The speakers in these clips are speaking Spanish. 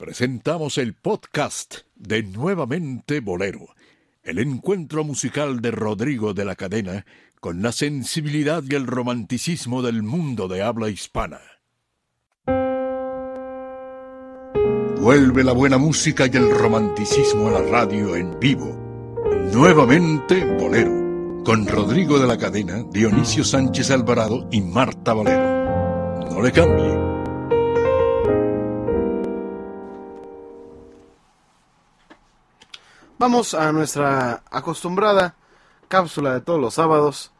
presentamos el podcast de Nuevamente Bolero, el encuentro musical de Rodrigo de la Cadena con la sensibilidad y el romanticismo del mundo de habla hispana. Vuelve la buena música y el romanticismo a la radio en vivo. Nuevamente Bolero, con Rodrigo de la Cadena, Dionisio Sánchez Alvarado y Marta Valero. No le cambie. Vamos a nuestra acostumbrada cápsula de todos los sábados.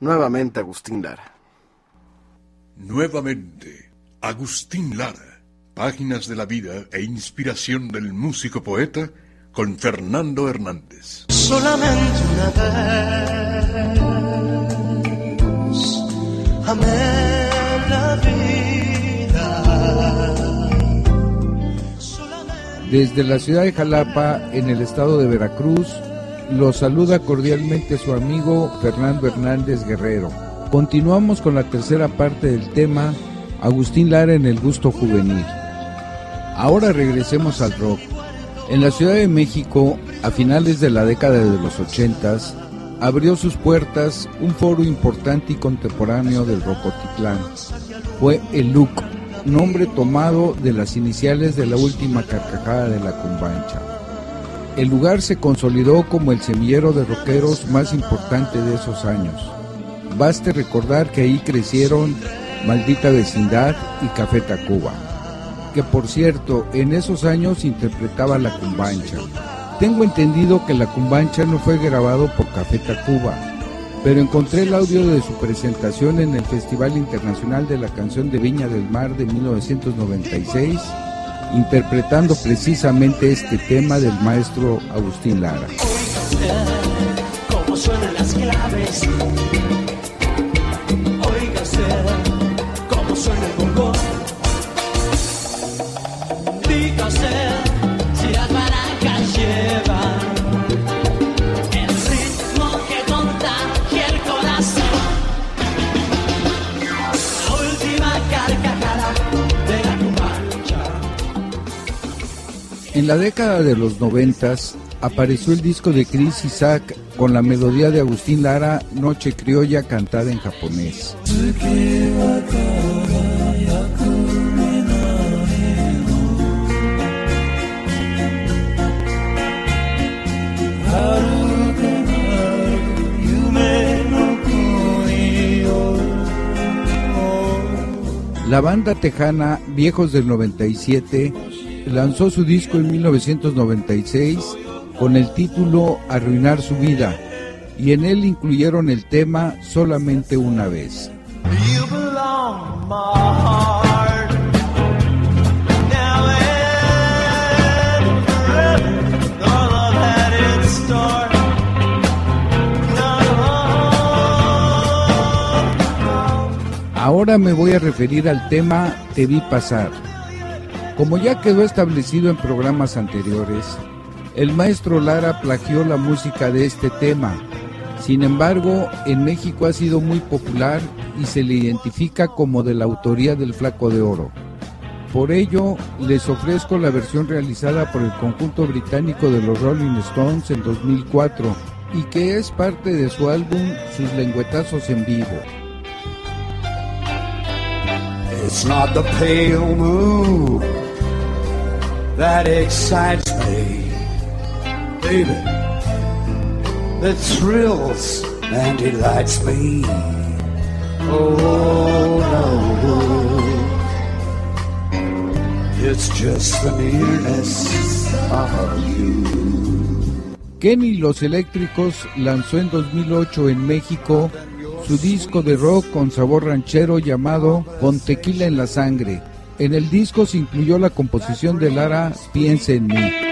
Nuevamente Agustín Lara. Nuevamente Agustín Lara. Páginas de la vida e inspiración del músico poeta con Fernando Hernández. Solamente una vez amé Desde la ciudad de Jalapa, en el estado de Veracruz, los saluda cordialmente su amigo Fernando Hernández Guerrero. Continuamos con la tercera parte del tema Agustín Lara en el gusto juvenil. Ahora regresemos al rock. En la Ciudad de México, a finales de la década de los 80, abrió sus puertas un foro importante y contemporáneo del Rocotitlán. Fue el LUC, nombre tomado de las iniciales de la última carcajada de la Cumbancha. El lugar se consolidó como el semillero de rockeros más importante de esos años. Baste recordar que ahí crecieron Maldita Vecindad y Café Tacuba que por cierto en esos años interpretaba la cumbancha. Tengo entendido que la cumbancha no fue grabado por Café Tacuba, pero encontré el audio de su presentación en el Festival Internacional de la Canción de Viña del Mar de 1996, interpretando precisamente este tema del maestro Agustín Lara. las claves. La década de los noventas apareció el disco de Chris Isaac con la melodía de Agustín Lara, Noche Criolla cantada en japonés. La banda tejana Viejos del 97 lanzó su disco en 1996 con el título Arruinar su vida y en él incluyeron el tema Solamente una vez. Ahora me voy a referir al tema Te vi pasar como ya quedó establecido en programas anteriores, el maestro Lara plagió la música de este tema. Sin embargo, en México ha sido muy popular y se le identifica como de la autoría del Flaco de Oro. Por ello, les ofrezco la versión realizada por el conjunto británico de los Rolling Stones en 2004 y que es parte de su álbum Sus lengüetazos en vivo. That excites me, baby, that thrills and delights me. Oh no, it's just the nearness of you. Kenny Los Eléctricos lanzó en 2008 en México su disco de rock con sabor ranchero llamado Con Tequila en la Sangre en el disco se incluyó la composición de Lara Piense en mí.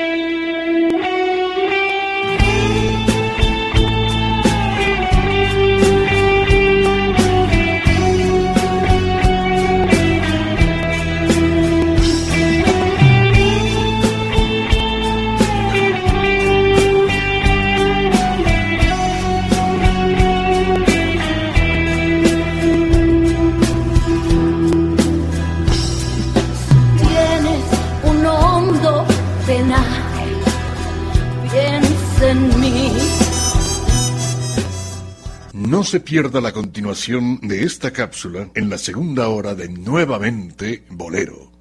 Se pierda la continuación de esta cápsula en la segunda hora de Nuevamente Bolero.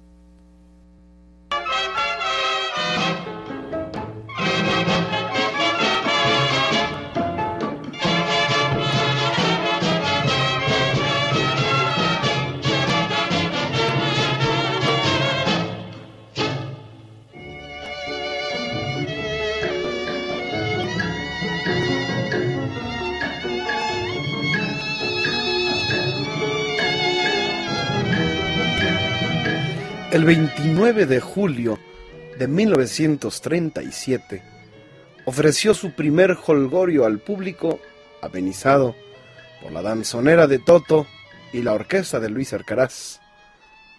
El 29 de julio de 1937 ofreció su primer holgorio al público, amenizado por la danzonera de Toto y la orquesta de Luis Arcaraz,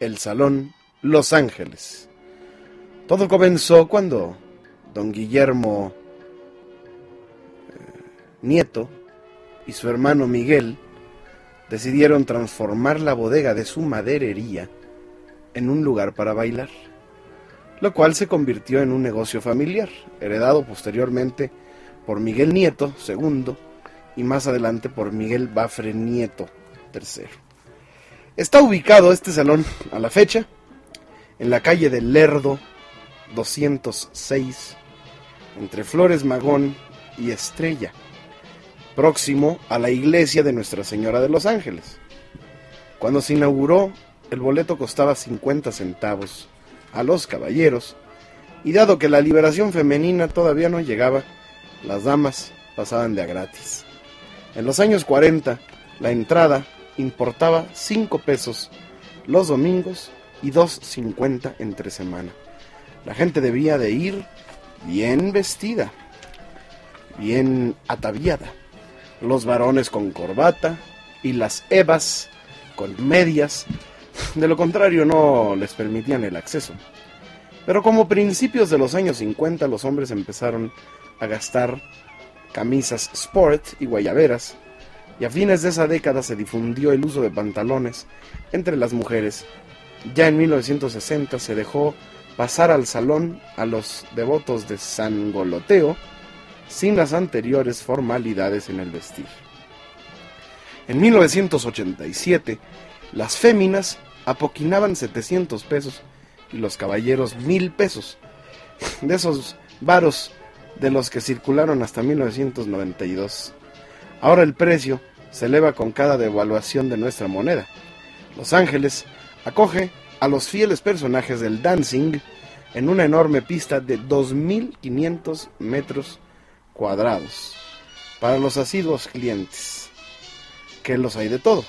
el Salón Los Ángeles. Todo comenzó cuando don Guillermo eh, Nieto y su hermano Miguel decidieron transformar la bodega de su maderería en un lugar para bailar, lo cual se convirtió en un negocio familiar, heredado posteriormente por Miguel Nieto II y más adelante por Miguel Bafre Nieto III. Está ubicado este salón a la fecha en la calle del Lerdo 206, entre Flores Magón y Estrella, próximo a la iglesia de Nuestra Señora de los Ángeles. Cuando se inauguró el boleto costaba 50 centavos a los caballeros, y dado que la liberación femenina todavía no llegaba, las damas pasaban de a gratis. En los años 40, la entrada importaba 5 pesos los domingos y 2.50 entre semana. La gente debía de ir bien vestida, bien ataviada. Los varones con corbata y las evas con medias de lo contrario, no les permitían el acceso. Pero como principios de los años 50 los hombres empezaron a gastar camisas sport y guayaberas, y a fines de esa década se difundió el uso de pantalones entre las mujeres. Ya en 1960 se dejó pasar al salón a los devotos de San Goloteo sin las anteriores formalidades en el vestir. En 1987, las féminas apoquinaban 700 pesos y los caballeros mil pesos. De esos varos de los que circularon hasta 1992. Ahora el precio se eleva con cada devaluación de nuestra moneda. Los Ángeles acoge a los fieles personajes del dancing en una enorme pista de 2.500 metros cuadrados para los asiduos clientes, que los hay de todo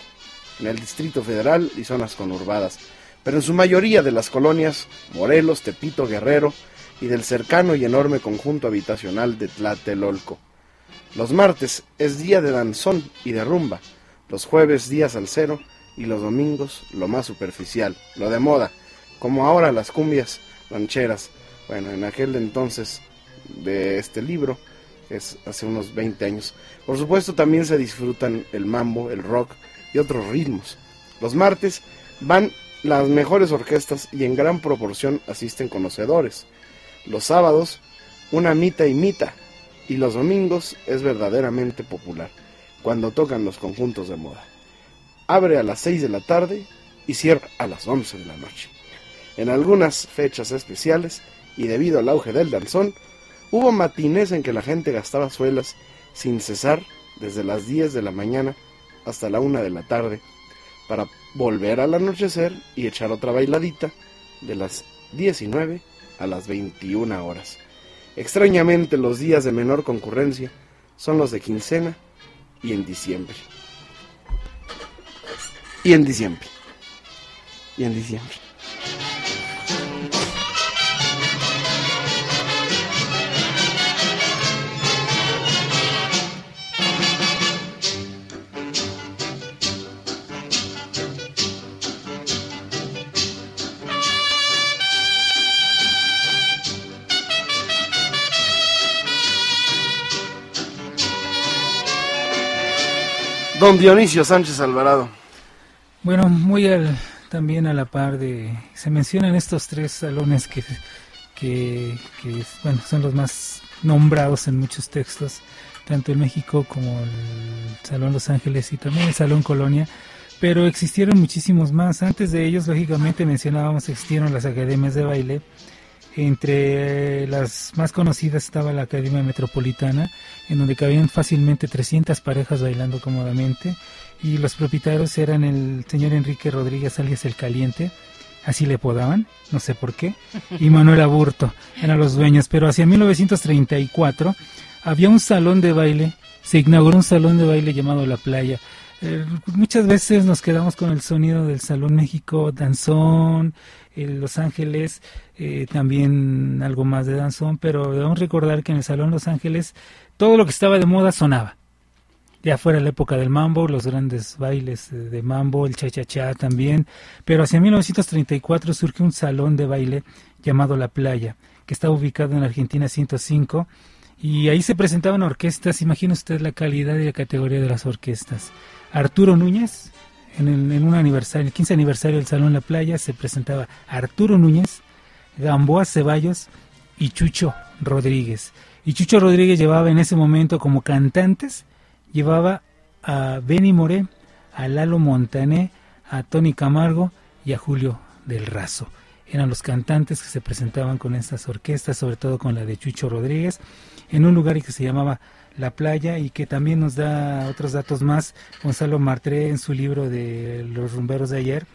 en el Distrito Federal y zonas conurbadas, pero en su mayoría de las colonias Morelos, Tepito, Guerrero y del cercano y enorme conjunto habitacional de Tlatelolco. Los martes es día de danzón y de rumba, los jueves días al cero y los domingos lo más superficial, lo de moda, como ahora las cumbias rancheras. Bueno, en aquel entonces de este libro, es hace unos 20 años. Por supuesto también se disfrutan el mambo, el rock, otros ritmos. Los martes van las mejores orquestas y en gran proporción asisten conocedores. Los sábados, una mita y mita. Y los domingos es verdaderamente popular, cuando tocan los conjuntos de moda. Abre a las 6 de la tarde y cierra a las 11 de la noche. En algunas fechas especiales, y debido al auge del danzón, hubo matines en que la gente gastaba suelas sin cesar desde las 10 de la mañana hasta la una de la tarde para volver al anochecer y echar otra bailadita de las 19 a las 21 horas. Extrañamente los días de menor concurrencia son los de quincena y en diciembre. Y en diciembre. Y en diciembre. Don Dionisio Sánchez Alvarado. Bueno, muy al, también a la par de... Se mencionan estos tres salones que que, que, bueno, son los más nombrados en muchos textos, tanto en México como el Salón Los Ángeles y también el Salón Colonia, pero existieron muchísimos más. Antes de ellos, lógicamente, mencionábamos, existieron las academias de baile. Entre las más conocidas estaba la Academia Metropolitana, en donde cabían fácilmente 300 parejas bailando cómodamente, y los propietarios eran el señor Enrique Rodríguez alias El Caliente, así le podaban, no sé por qué, y Manuel Aburto eran los dueños, pero hacia 1934 había un salón de baile, se inauguró un salón de baile llamado La Playa. Eh, muchas veces nos quedamos con el sonido del Salón México, danzón, Los Ángeles, eh, también algo más de danzón, pero debemos recordar que en el Salón Los Ángeles todo lo que estaba de moda sonaba. Ya fuera la época del mambo, los grandes bailes de mambo, el cha-cha-cha también, pero hacia 1934 surge un salón de baile llamado La Playa, que estaba ubicado en Argentina 105, y ahí se presentaban orquestas, imagina usted la calidad y la categoría de las orquestas. Arturo Núñez, en, el, en un aniversario, el 15 aniversario del Salón La Playa, se presentaba Arturo Núñez, Gamboa Ceballos y Chucho Rodríguez. Y Chucho Rodríguez llevaba en ese momento como cantantes, llevaba a Benny Moré, a Lalo Montané, a Tony Camargo y a Julio del Razo. Eran los cantantes que se presentaban con estas orquestas, sobre todo con la de Chucho Rodríguez, en un lugar que se llamaba La Playa y que también nos da otros datos más Gonzalo Martré en su libro de Los rumberos de ayer,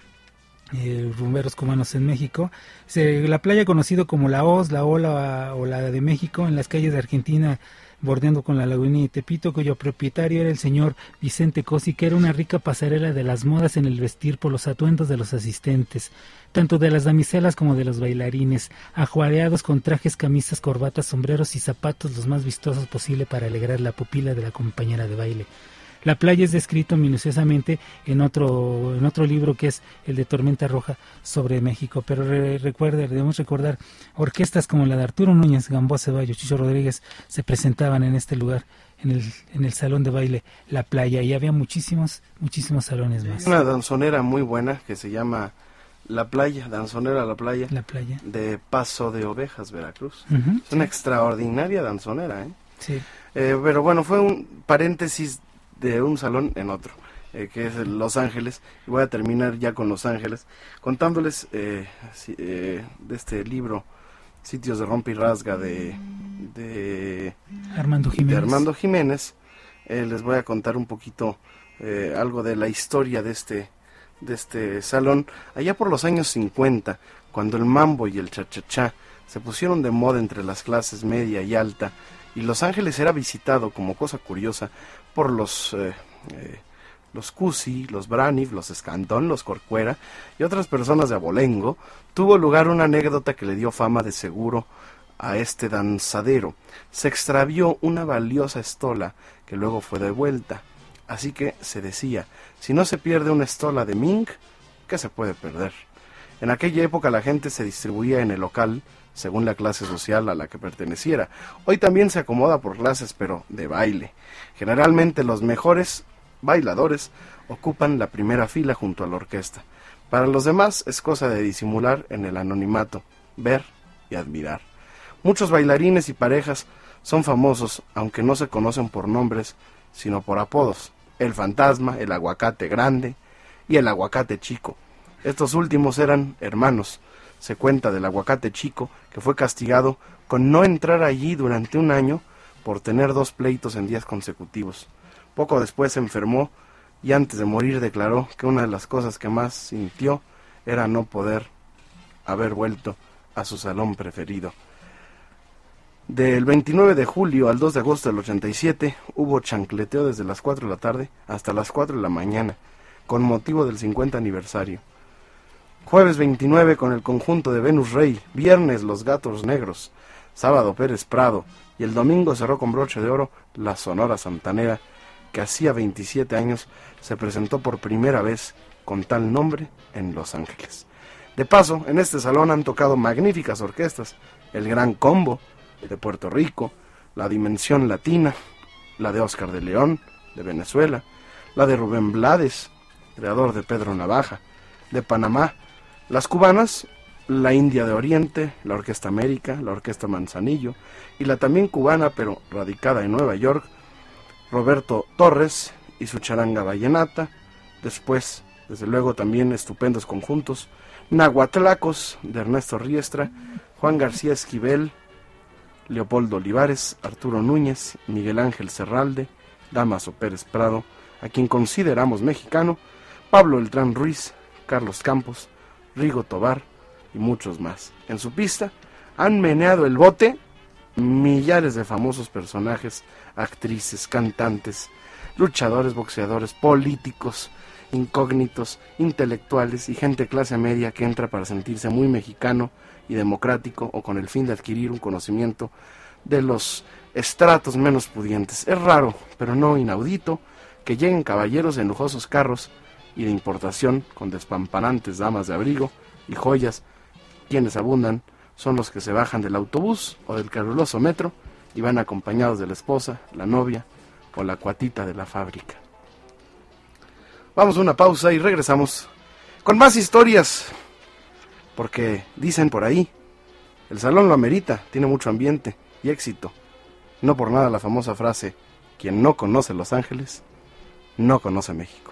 eh, rumberos cubanos en México. La playa conocido como la Oz, la Ola o la de México en las calles de Argentina bordeando con la laguna de Tepito, cuyo propietario era el señor Vicente Cosi, que era una rica pasarela de las modas en el vestir por los atuendos de los asistentes, tanto de las damiselas como de los bailarines, ajuareados con trajes, camisas, corbatas, sombreros y zapatos los más vistosos posible para alegrar la pupila de la compañera de baile. La playa es descrito minuciosamente en otro, en otro libro que es el de Tormenta Roja sobre México. Pero re, recuerde, debemos recordar, orquestas como la de Arturo Núñez, Gamboa Ceballos, Chicho Rodríguez se presentaban en este lugar, en el, en el salón de baile La Playa, y había muchísimos, muchísimos salones más. Una danzonera muy buena que se llama La Playa, Danzonera La Playa, La Playa. de Paso de Ovejas, Veracruz. Es una extraordinaria danzonera, ¿eh? sí. Eh, pero bueno, fue un paréntesis de un salón en otro, eh, que es Los Ángeles. Y voy a terminar ya con Los Ángeles, contándoles eh, si- eh, de este libro, Sitios de Rompe y Rasga, de, de, Armando de Jiménez. Armando Jiménez. Les voy a contar un poquito algo de la historia de este, de este salón. Allá por los años 50, cuando el mambo y el cha-cha-cha se pusieron de moda entre las clases media y alta, y Los Ángeles era visitado, como cosa curiosa, por los, eh, eh, los Cusi, los Braniff, los Escantón, los Corcuera y otras personas de Abolengo, tuvo lugar una anécdota que le dio fama de seguro a este danzadero. Se extravió una valiosa estola que luego fue devuelta. Así que se decía, si no se pierde una estola de Ming, ¿qué se puede perder? En aquella época la gente se distribuía en el local según la clase social a la que perteneciera. Hoy también se acomoda por clases, pero de baile. Generalmente los mejores bailadores ocupan la primera fila junto a la orquesta. Para los demás es cosa de disimular en el anonimato, ver y admirar. Muchos bailarines y parejas son famosos, aunque no se conocen por nombres, sino por apodos. El fantasma, el aguacate grande y el aguacate chico. Estos últimos eran hermanos. Se cuenta del aguacate chico que fue castigado con no entrar allí durante un año por tener dos pleitos en días consecutivos. Poco después se enfermó y antes de morir declaró que una de las cosas que más sintió era no poder haber vuelto a su salón preferido. Del 29 de julio al 2 de agosto del 87 hubo chancleteo desde las 4 de la tarde hasta las 4 de la mañana, con motivo del 50 aniversario. Jueves 29 con el conjunto de Venus Rey, viernes Los Gatos Negros, sábado Pérez Prado y el domingo cerró con broche de oro la Sonora Santanera, que hacía 27 años se presentó por primera vez con tal nombre en Los Ángeles. De paso, en este salón han tocado magníficas orquestas, el Gran Combo de Puerto Rico, la Dimensión Latina, la de Oscar de León de Venezuela, la de Rubén Blades, creador de Pedro Navaja, de Panamá, las cubanas, la India de Oriente, la Orquesta América, la Orquesta Manzanillo y la también cubana, pero radicada en Nueva York, Roberto Torres y su charanga vallenata. Después, desde luego, también estupendos conjuntos, Nahuatlacos de Ernesto Riestra, Juan García Esquivel, Leopoldo Olivares, Arturo Núñez, Miguel Ángel Serralde, Damaso Pérez Prado, a quien consideramos mexicano, Pablo Eltrán Ruiz, Carlos Campos, Rigo Tobar y muchos más. En su pista han meneado el bote millares de famosos personajes, actrices, cantantes, luchadores, boxeadores, políticos, incógnitos, intelectuales y gente clase media que entra para sentirse muy mexicano y democrático o con el fin de adquirir un conocimiento de los estratos menos pudientes. Es raro, pero no inaudito, que lleguen caballeros en lujosos carros y de importación con despampanantes damas de abrigo y joyas, quienes abundan son los que se bajan del autobús o del caruloso metro y van acompañados de la esposa, la novia o la cuatita de la fábrica. Vamos a una pausa y regresamos con más historias, porque dicen por ahí, el salón lo amerita, tiene mucho ambiente y éxito. No por nada la famosa frase, quien no conoce Los Ángeles, no conoce México.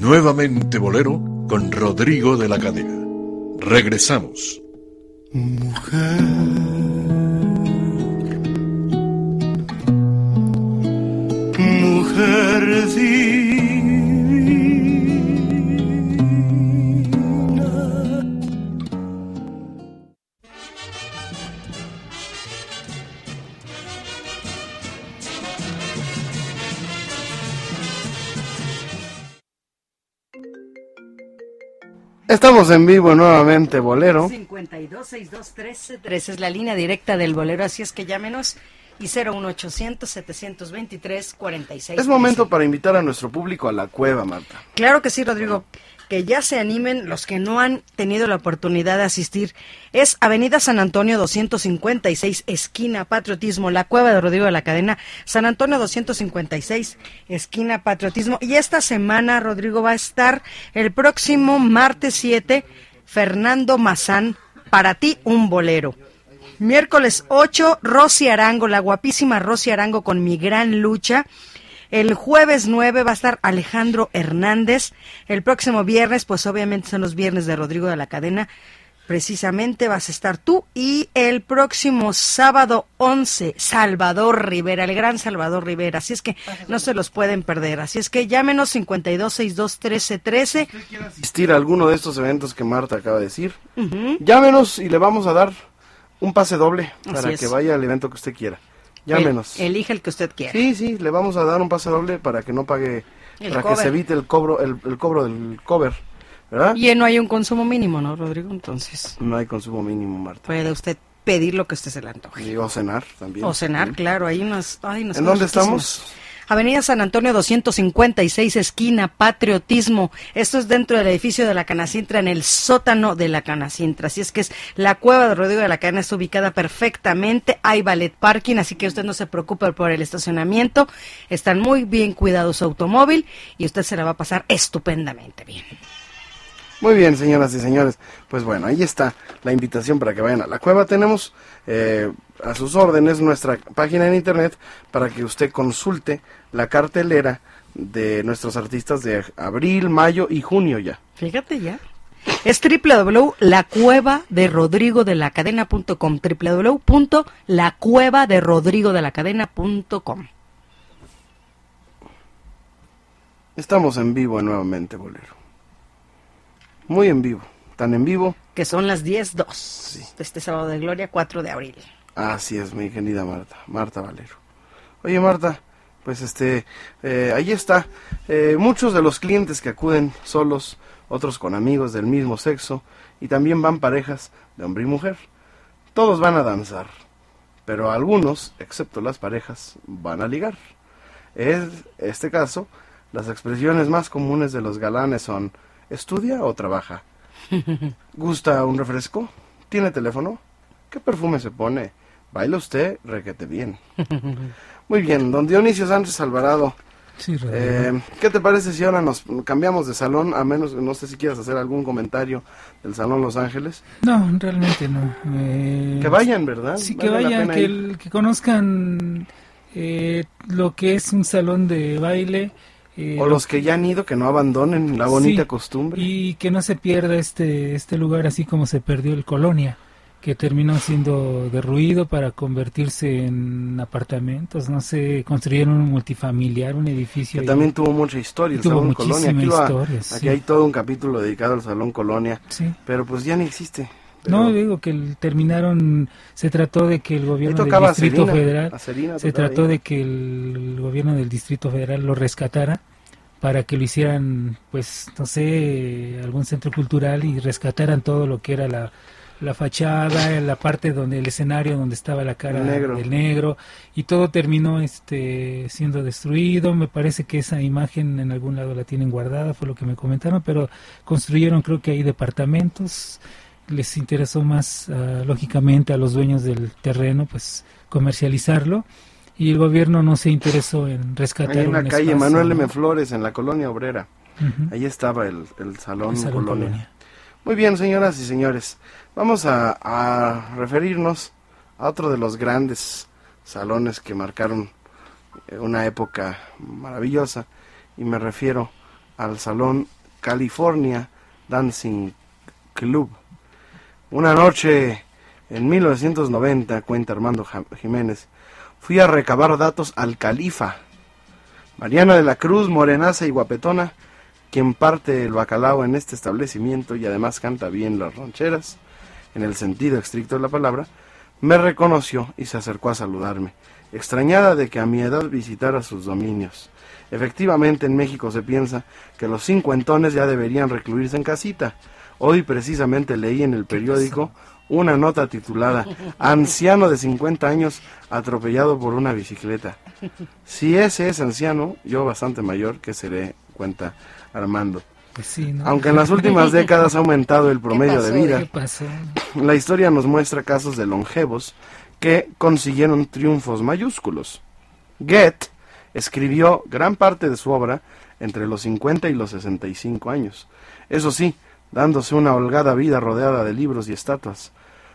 Nuevamente Bolero con Rodrigo de la Cadena. Regresamos. Mujer, Estamos en vivo nuevamente, Bolero. 526213 es la línea directa del bolero, así es que llámenos y 01800 723 46. Es momento para invitar a nuestro público a la cueva, Marta. Claro que sí, Rodrigo. Que ya se animen los que no han tenido la oportunidad de asistir. Es Avenida San Antonio 256, esquina Patriotismo, la cueva de Rodrigo de la Cadena. San Antonio 256, esquina Patriotismo. Y esta semana, Rodrigo, va a estar el próximo martes 7, Fernando Mazán, para ti un bolero. Miércoles 8, Rosy Arango, la guapísima Rosy Arango con mi gran lucha. El jueves 9 va a estar Alejandro Hernández. El próximo viernes, pues obviamente son los viernes de Rodrigo de la Cadena. Precisamente vas a estar tú. Y el próximo sábado 11, Salvador Rivera, el gran Salvador Rivera. Así es que no se los pueden perder. Así es que llámenos 52621313. Asistir a alguno de estos eventos que Marta acaba de decir. Llámenos y le vamos a dar un pase doble para es. que vaya al evento que usted quiera. Llámenos. El- elige el que usted quiera. Sí, sí, le vamos a dar un pase doble para que no pague, El para que se evite el cobro, el, el cobro del cover, ¿verdad? Y no hay un consumo mínimo, ¿no, Rodrigo? Entonces No hay consumo mínimo, Marta. puede usted pedir lo que usted se le antoje. Y o cenar también. O cenar, claro, hay unas... Ay, unas ¿En dónde estamos? Avenida San Antonio 256, esquina Patriotismo. Esto es dentro del edificio de la Canacintra, en el sótano de la Canacintra. Así es que es la cueva de Rodrigo de la Cadena, está ubicada perfectamente. Hay ballet parking, así que usted no se preocupe por el estacionamiento. Están muy bien cuidados su automóvil y usted se la va a pasar estupendamente bien. Muy bien, señoras y señores. Pues bueno, ahí está la invitación para que vayan a la cueva. Tenemos eh, a sus órdenes nuestra página en internet para que usted consulte la cartelera de nuestros artistas de abril, mayo y junio ya. Fíjate ya. Es www.lacuevaderodrigodelacadena.com www.lacuevaderodrigodelacadena.com Estamos en vivo nuevamente, Bolero. Muy en vivo. Tan en vivo. Que son las 10.02 de este sábado de gloria, 4 de abril. Así es, mi querida Marta. Marta Valero. Oye, Marta, pues este, eh, ahí está. Eh, muchos de los clientes que acuden solos, otros con amigos del mismo sexo, y también van parejas de hombre y mujer. Todos van a danzar, pero algunos, excepto las parejas, van a ligar. En este caso, las expresiones más comunes de los galanes son ¿estudia o trabaja? ¿Gusta un refresco? ¿Tiene teléfono? ¿Qué perfume se pone? Baila usted, requete bien. Muy bien, don Dionisio Sánchez Alvarado. Sí. Eh, ¿Qué te parece si ahora nos cambiamos de salón? A menos, no sé si quieras hacer algún comentario del Salón Los Ángeles. No, realmente no. Eh, Que vayan, ¿verdad? Sí, que Vale vayan, que, el- que conozcan eh, lo que es un salón de baile. Eh, O lo los que ya han ido, que no abandonen la bonita Sí, costumbre. Y que no se pierda este, este lugar así como se perdió el Colonia, que terminó siendo derruido para convertirse en apartamentos, no sé, construyeron un multifamiliar, un edificio. Que también tuvo mucha historia el Tuvo Salón Colonia. Aquí, lo ha- aquí sí. hay todo un capítulo dedicado al Salón Colonia, Sí. pero pues ya ni existe. Pero No, digo que terminaron, se trató de que el gobierno del Distrito Federal se trató de que el, gobierno del Distrito Federal lo rescatara para que lo hicieran, pues, no sé, algún centro cultural y rescataran todo lo que era la, la fachada, la parte donde el escenario donde estaba la cara negro. del negro y todo terminó este siendo destruido. Me parece que esa imagen en algún lado la tienen guardada, fue lo que me comentaron, pero construyeron creo que ahí departamentos. Les interesó más, ah, lógicamente, a los dueños del terreno, pues comercializarlo y el gobierno no se interesó en rescatar Ahí en la un calle espacio, Manuel. M. Flores, en la colonia obrera. Ahí estaba el, el Salón, El Salón Colonia. Colonia. Muy bien, señoras y señores. Vamos a, a referirnos a otro de los grandes salones que marcaron eh, una época maravillosa. Y me refiero al Salón California Dancing Club. Una noche en 1990, cuenta Armando Jiménez, fui a recabar datos al califa. Mariana de la Cruz, morenaza y guapetona, quien parte el bacalao en este establecimiento y además canta bien las rancheras, en el sentido estricto de la palabra, me reconoció y se acercó a saludarme, extrañada de que a mi edad visitara sus dominios. Efectivamente, en México se piensa que los cincuentones ya deberían recluirse en casita. Hoy precisamente leí en el periódico una nota titulada Anciano de 50 años atropellado por una bicicleta. Si ese es anciano, yo bastante mayor, que seré, cuenta Armando. Pues sí, ¿no? Aunque en las últimas décadas ha aumentado el promedio de vida, la historia nos muestra casos de longevos que consiguieron triunfos mayúsculos. Goethe escribió gran parte de su obra entre los 50 y los 65 años. Eso sí, dándose una holgada vida rodeada de libros y estatuas.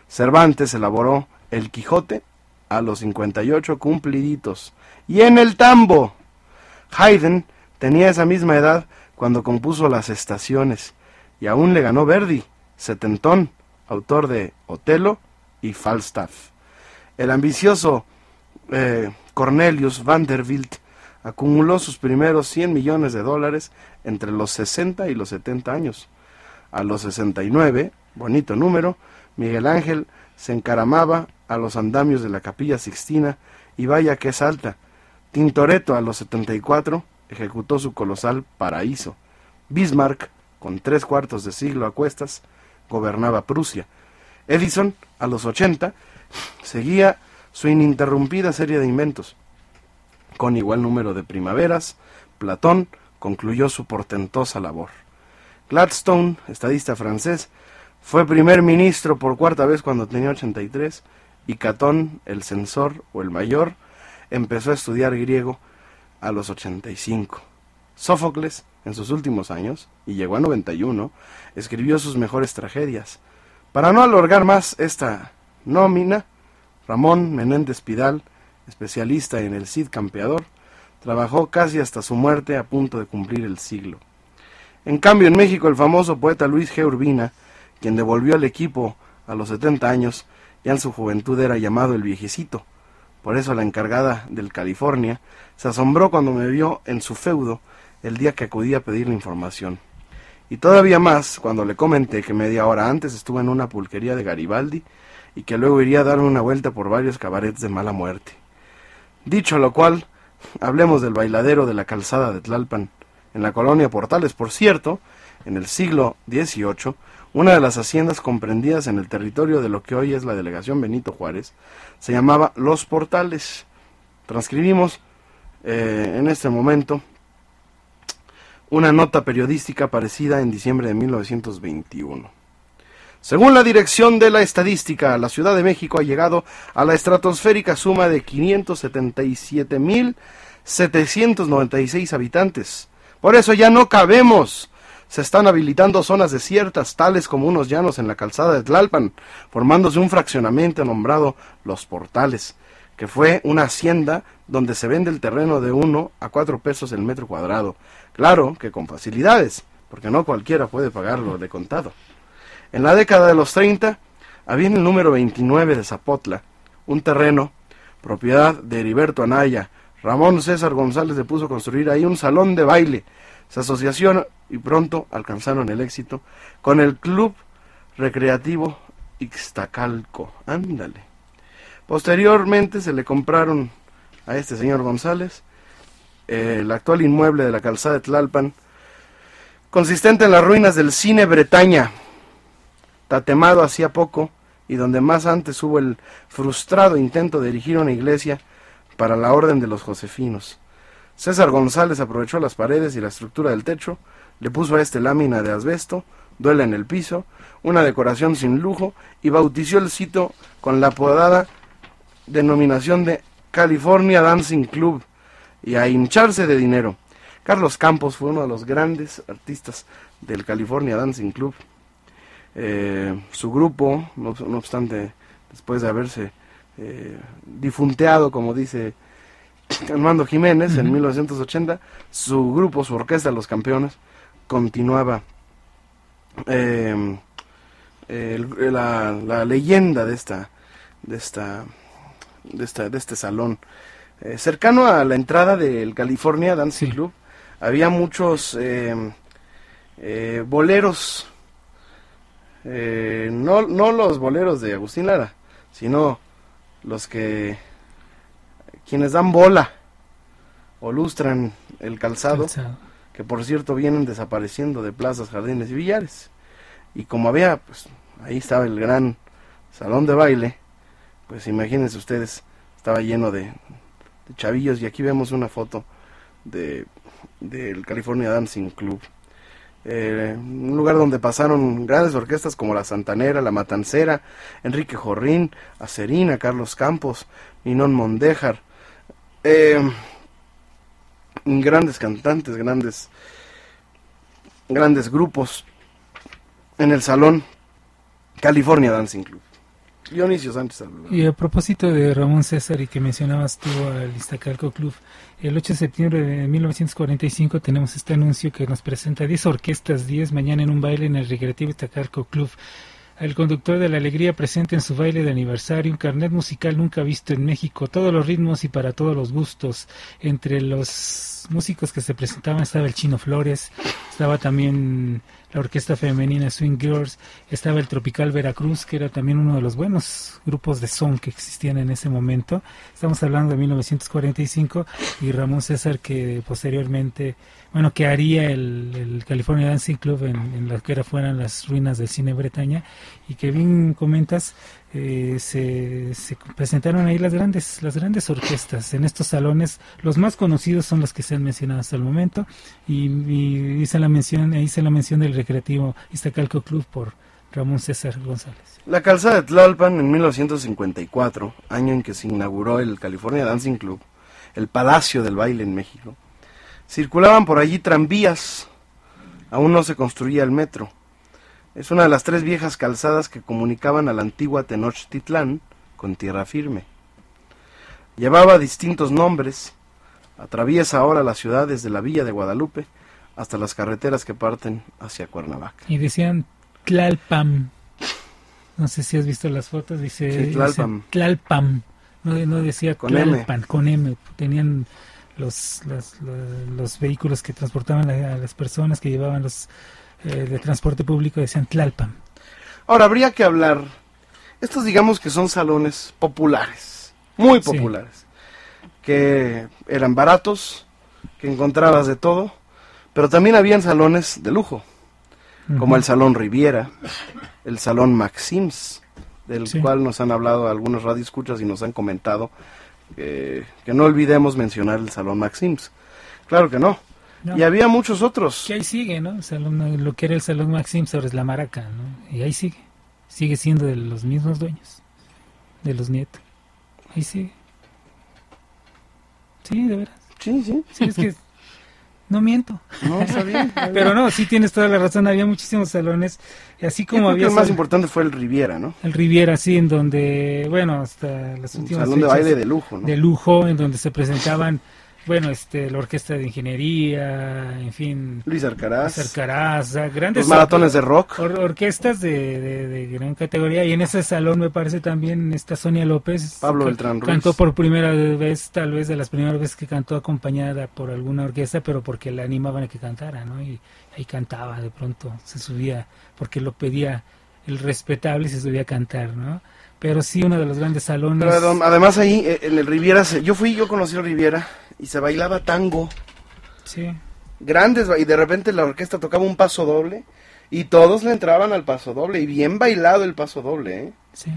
Cervantes elaboró El Quijote a los 58 cumpliditos. Y en el tambo. Haydn tenía esa misma edad cuando compuso Las Estaciones, y aún le ganó Verdi, setentón, autor de Otelo y Falstaff. El ambicioso eh, Cornelius Vanderbilt acumuló sus primeros 100 millones de dólares entre los 60 y los 70 años. A los 69, bonito número, Miguel Ángel se encaramaba a los andamios de la capilla Sixtina y vaya que es alta. Tintoretto a los 74 ejecutó su colosal Paraíso. Bismarck, con tres cuartos de siglo a cuestas, gobernaba Prusia. Edison, a los 80, seguía su ininterrumpida serie de inventos. Con igual número de primaveras, Platón concluyó su portentosa labor. Gladstone, estadista francés, fue primer ministro por cuarta vez cuando tenía 83 y Catón, el censor o el mayor, empezó a estudiar griego a los 85. Sófocles en sus últimos años, y llegó a 91, escribió sus mejores tragedias. Para no alargar más esta nómina, Ramón Menéndez Pidal, especialista en el Cid Campeador, trabajó casi hasta su muerte a punto de cumplir el siglo. En cambio, en México, el famoso poeta Luis G. Urbina, quien devolvió al equipo a los 70 años, ya en su juventud era llamado el viejecito. Por eso la encargada del California se asombró cuando me vio en su feudo el día que acudí a pedirle información. Y todavía más cuando le comenté que media hora antes estuve en una pulquería de Garibaldi y que luego iría a darme una vuelta por varios cabarets de mala muerte. Dicho lo cual, hablemos del bailadero de la calzada de Tlalpan. En la colonia Portales, por cierto, en el siglo XVIII, una de las haciendas comprendidas en el territorio de lo que hoy es la delegación Benito Juárez se llamaba Los Portales. Transcribimos eh, en este momento una nota periodística aparecida en diciembre de 1921. Según la Dirección de la Estadística, la Ciudad de México ha llegado a la estratosférica suma de 577.796 habitantes. Por eso ya no cabemos se están habilitando zonas desiertas, tales como unos llanos en la calzada de Tlalpan, formándose un fraccionamiento nombrado Los Portales, que fue una hacienda donde se vende el terreno de 1 a 4 pesos el metro cuadrado. Claro que con facilidades, porque no cualquiera puede pagarlo de contado. En la década de los 30 había en el número 29 de Zapotla un terreno, propiedad de Heriberto Anaya. Ramón César González le puso a construir ahí un salón de baile se asociación y pronto alcanzaron el éxito con el Club Recreativo Ixtacalco. Ándale. Posteriormente se le compraron a este señor González eh, el actual inmueble de la calzada de Tlalpan, consistente en las ruinas del cine Bretaña, tatemado hacía poco y donde más antes hubo el frustrado intento de erigir una iglesia para la orden de los josefinos. César González aprovechó las paredes y la estructura del techo, le puso a este lámina de asbesto, duela en el piso, una decoración sin lujo y bautizó el sitio con la apodada denominación de California Dancing Club y a hincharse de dinero. Carlos Campos fue uno de los grandes artistas del California Dancing Club. Eh, su grupo, no, obstante, después de haberse eh, difunteado, como dice Armando Jiménez en 1980, su grupo, su orquesta Los Campeones, continuaba em, la, leyenda de esta, de esta, de esta, de este salón. Eh, cercano a la entrada del California Dancing Club, había muchos eh, boleros, eh, no, no los boleros de Agustín Lara, sino los que quienes dan bola o lustran el calzado, que por cierto vienen desapareciendo de plazas, jardines y billares. Y como había, pues ahí estaba el gran salón de baile, pues imagínense ustedes, estaba lleno de, chavillos y aquí vemos una foto de del California Dancing Club. Eh, un lugar donde pasaron grandes orquestas como la Santanera, la Matancera, Enrique Jorrín, Acerina, Carlos Campos, Minón Mondéjar, eh, grandes cantantes, grandes, grandes grupos en el salón California Dancing Club. Dionisio Y a propósito de Ramón César y que mencionabas tú al Iztacalco Club, el 8 de septiembre de 1945 tenemos este anuncio que nos presenta 10 orquestas, 10 mañana en un baile en el Recreativo Iztacalco Club el conductor de la alegría presente en su baile de aniversario, un carnet musical nunca visto en México, todos los ritmos y para todos los gustos. Entre los músicos que se presentaban estaba el Chino Flores, estaba también la orquesta femenina Swing Girls, estaba el Tropical Veracruz, que era también uno de los buenos grupos de son que existían en ese momento. Estamos hablando de 1945 y Ramón César que posteriormente bueno, que haría el, California Dancing Club en, lo que era fueran las ruinas del cine Bretaña y que bien comentas, eh, se, se, presentaron ahí las grandes, las grandes orquestas en estos salones. Los más conocidos son los que se han mencionado hasta el momento y, y hice la mención, hice la mención del recreativo Iztacalco Club por Ramón César González. La calzada de Tlalpan en 1954, año en que se inauguró el California Dancing Club, el Palacio del Baile en México, Circulaban por allí tranvías aún no se construía el metro. Es una de las tres viejas calzadas que comunicaban a la antigua Tenochtitlán con tierra firme. Llevaba distintos nombres, atraviesa ahora la ciudad desde la villa de Guadalupe hasta las carreteras que parten hacia Cuernavaca. Y decían Tlalpam. No sé si has visto las fotos, dice, Sí, dice Tlalpam. Tlalpam. No, no decía Con M. Tlalpan, con M. Tenían los, los, los- los vehículos que transportaban a, a las personas que llevaban los eh, de transporte público, decían Tlalpam. Ahora, habría que hablar, estos digamos que son salones populares, muy Sí. populares, que eran baratos, que encontrabas de todo, pero también habían salones de lujo, como el Salón Riviera, el Salón Maxims, del Sí. cual nos han hablado algunos radioescuchas y nos han comentado que, que no olvidemos mencionar el Salón Maxims. Claro que no. No. Y había muchos otros. Que ahí sigue, ¿no? Salón, lo que era el Salón Maxim sobre la Maraca, ¿no? Y ahí sigue. Sigue siendo de los mismos dueños. De los nietos. Ahí sigue. Sí, de veras. Sí, sí. Sí, es que no miento. No, está bien. está bien. Pero no, sí tienes toda la razón. Había muchísimos salones. Y así como creo que había el más importante fue el Riviera, ¿no? el Riviera, sí, en donde, bueno, hasta las Un últimas salón de baile de lujo, ¿no? de lujo, en donde se presentaban, bueno, este, la orquesta de ingeniería, en fin, Luis Arcaraz. O sea, grandes Los maratones de rock. or- orquestas de, de- de gran categoría. Y en ese salón me parece también esta Sonia López. Pablo Beltrán Ruiz. cantó por primera vez tal vez de las primeras veces que cantó acompañada por alguna orquesta pero porque la animaban a que cantara no y ahí cantaba de pronto se subía porque lo pedía el respetable y se subía a cantar no pero sí uno de los grandes salones. Pero adem- además ahí eh, en el Riviera, yo fui, yo conocí el Riviera y se bailaba tango. sí Grandes, y de repente la orquesta tocaba un paso doble y todos le entraban al paso doble y bien bailado el paso doble, ¿eh? sí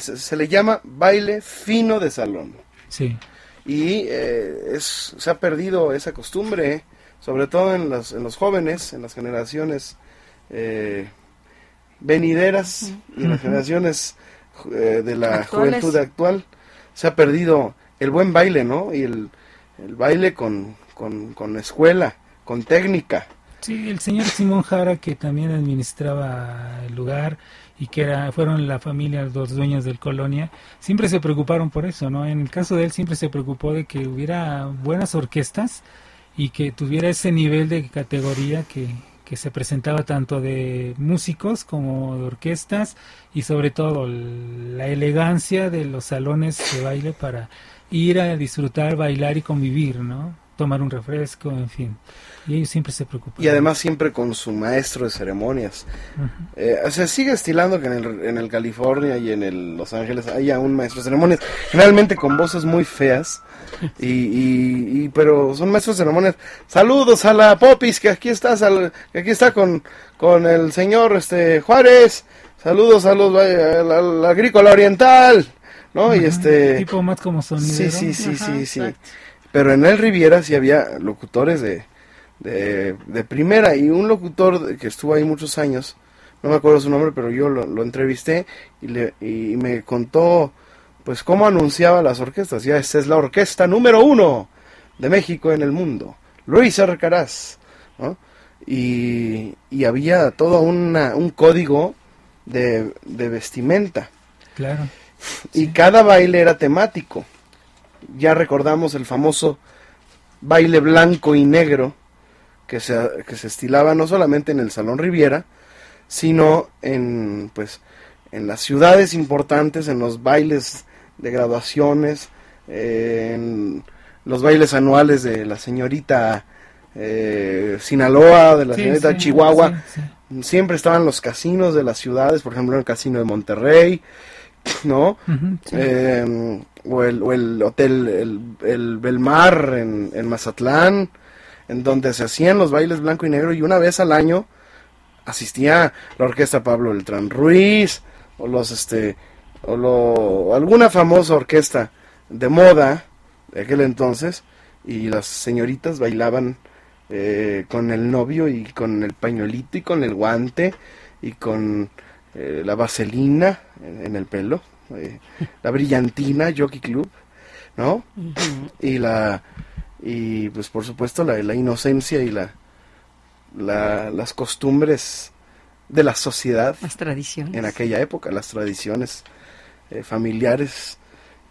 se le llama baile fino de salón. sí Y eh, es, se ha perdido esa costumbre, ¿eh? sobre todo en los, en los jóvenes, en las generaciones eh, venideras y en las generaciones eh, de la Actuales. juventud actual. Se ha perdido el buen baile, ¿no? Y el, el baile con, con, con escuela, con técnica. Sí, el señor Simón Jara, que también administraba el lugar y que era, fueron la familia los dueños del colonia, siempre se preocuparon por eso, ¿no? En el caso de él siempre se preocupó de que hubiera buenas orquestas y que tuviera ese nivel de categoría que, que se presentaba tanto de músicos como de orquestas y sobre todo la elegancia de los salones de baile para ir a disfrutar, bailar y convivir, ¿no? Tomar un refresco, en fin. Y ellos siempre se preocupan. Y además siempre con su maestro de ceremonias. Ujú. Eh, se sigue estilando que en el, en el California y en el Los Ángeles haya un maestro de ceremonias, generalmente con voces muy feas, y, y- y- pero son maestros de ceremonias. Saludos a la Popis, que aquí estás, al- que aquí está con, con el señor este Juárez. Saludos a los al, al agrícola oriental, ¿no? Y este Tipo más como Sí, sonidero. sí, sí, Ajá, sí, sí. exacto. Pero en el Riviera sí había locutores de, de, de primera y un locutor que estuvo ahí muchos años, no me acuerdo su nombre, pero yo lo, lo entrevisté y, le, y me contó pues cómo anunciaba las orquestas. Ya esta es la orquesta número uno de México en el mundo, Luis Arcaraz, ¿no? Y, y había todo una, un código de, de vestimenta Claro. Y cada baile era temático. Ya recordamos el famoso baile blanco y negro que se, que se estilaba no solamente en el Salón Riviera, sino en pues en las ciudades importantes, en los bailes de graduaciones, eh, en los bailes anuales de la señorita eh, Sinaloa, de la Sí, señorita sí, Chihuahua. sí. Siempre estaban los casinos de las ciudades, por ejemplo, el casino de Monterrey, ¿no? Sí. Eh, o, el, o el hotel el, el Belmar en, en Mazatlán, en donde se hacían los bailes blanco y negro y una vez al año asistía la orquesta Pablo Beltrán Ruiz o los este o lo, alguna famosa orquesta de moda de aquel entonces y las señoritas bailaban eh, con el novio y con el pañuelito y con el guante y con eh, la vaselina en, en el pelo, eh, la brillantina Jockey Club, ¿no? Y la y pues por supuesto la, la inocencia y la la- las costumbres de la sociedad Las tradiciones. en aquella época, las tradiciones eh, familiares.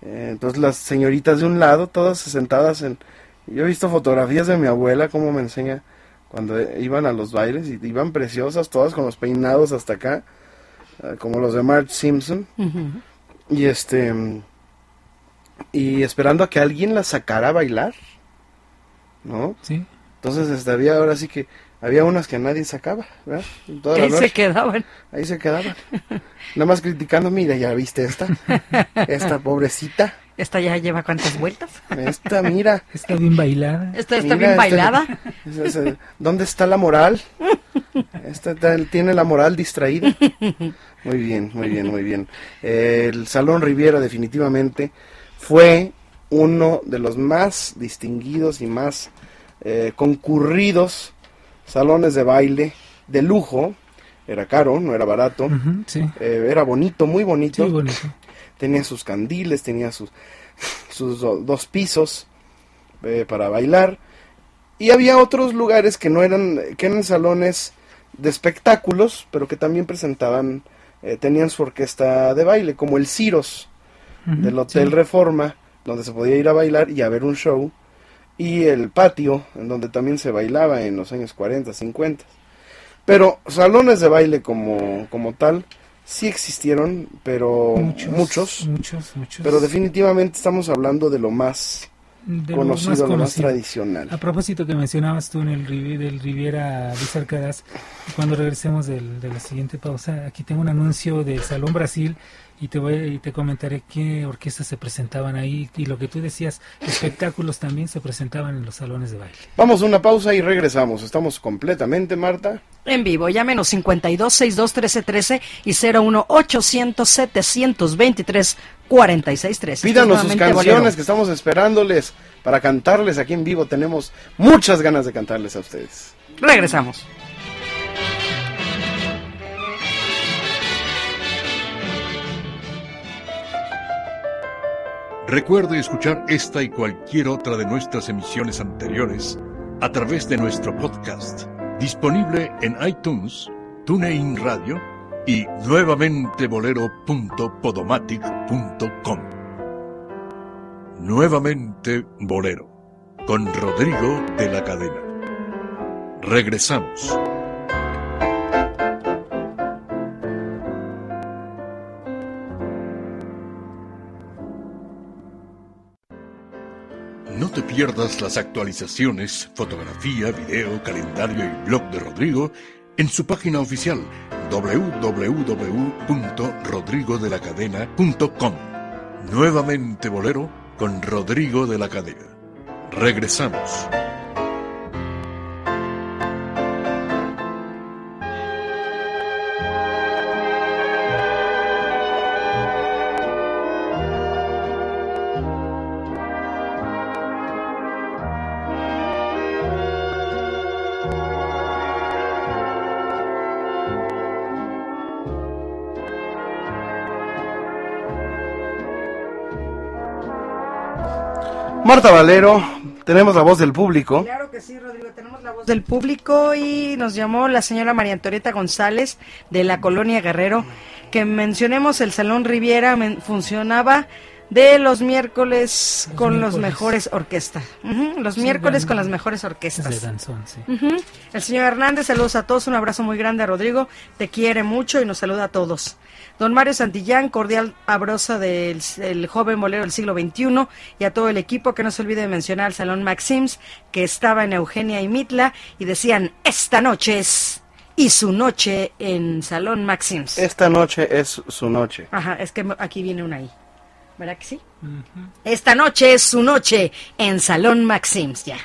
Eh, entonces las señoritas de un lado, todas sentadas en... Yo he visto fotografías de mi abuela, como me enseña cuando iban a los bailes, y iban preciosas, todas con los peinados hasta acá, como los de Marge Simpson, y este... Y esperando a que alguien las sacara a bailar, ¿no? Sí. Entonces este, había ahora sí que... Había unas que nadie sacaba, ¿verdad? Toda la Ahí se quedaban. Ahí se quedaban. Nada más criticando, mira, ya viste esta. Esta pobrecita. Esta ya lleva cuántas vueltas. Esta, mira. Está bien bailada. Esta está Mira, bien este- bailada. ¿Dónde está la moral? Esta ta- tiene la moral distraída. Muy bien, muy bien, muy bien. El Salón Riviera definitivamente fue uno de los más distinguidos y más eh, concurridos salones de baile de lujo. Era caro, no era barato. Sí. Eh, era bonito, muy bonito. Sí, bonito. Tenía sus candiles, tenía sus, sus do- dos pisos eh, para bailar. Y había otros lugares que no eran, que eran salones de espectáculos, pero que también presentaban, eh, tenían su orquesta de baile, como el Ciros del Hotel sí. Reforma, donde se podía ir a bailar y a ver un show, y el patio, en donde también se bailaba en los años 40, 50. Pero salones de baile como, como tal, sí existieron, pero Muchos, muchos, muchos, muchos. pero definitivamente estamos hablando de lo más De lo conocido, más lo más conocido. tradicional. A propósito que mencionabas tú en el del Riviera Luis Arcadas, cuando regresemos del- de la siguiente pausa, aquí tengo un anuncio del Salón Brasil y te voy y te comentaré qué orquestas se presentaban ahí y lo que tú decías, espectáculos también se presentaban en los salones de baile. Vamos a una pausa y regresamos. Estamos completamente, Marta. En vivo, llámenos 52 62 13 13 y 01 800 723 46 13. Pídanos sus canciones que estamos esperándoles para cantarles aquí en vivo. Tenemos muchas ganas de cantarles a ustedes. Regresamos. Recuerde escuchar esta y cualquier otra de nuestras emisiones anteriores a través de nuestro podcast, disponible en iTunes, TuneIn Radio y nuevamente bolero.podomatic.com. Nuevamente Bolero, con Rodrigo de la Cadena. Regresamos. No te pierdas las actualizaciones, fotografía, video, calendario y blog de Rodrigo en su página oficial www.rodrigodelacadena.com. Nuevamente Bolero con Rodrigo de la Cadena. Regresamos. Marta Valero, tenemos la voz del público. Claro que sí, Rodrigo. Tenemos la voz del público y nos llamó la señora María Antonieta González de la Colonia Guerrero. Que mencionemos el Salón Riviera funcionaba de los miércoles Los con los mejores orquestas. Los Sí, miércoles con las mejores de orquestas. danzón, sí. El señor Hernández, saludos a todos, un abrazo muy grande a Rodrigo, te quiere mucho y nos saluda a todos. Don Mario Santillán, cordial abrazo del el joven bolero del siglo XXI y a todo el equipo, que no se olvide de mencionar al Salón Maxims, que estaba en Eugenia y Mitla, y decían, esta noche es, y su noche en Salón Maxims. Esta noche es su noche. Ajá, es que aquí viene una I. ¿Verdad que sí? Esta noche es su noche en Salón Maxims, ya.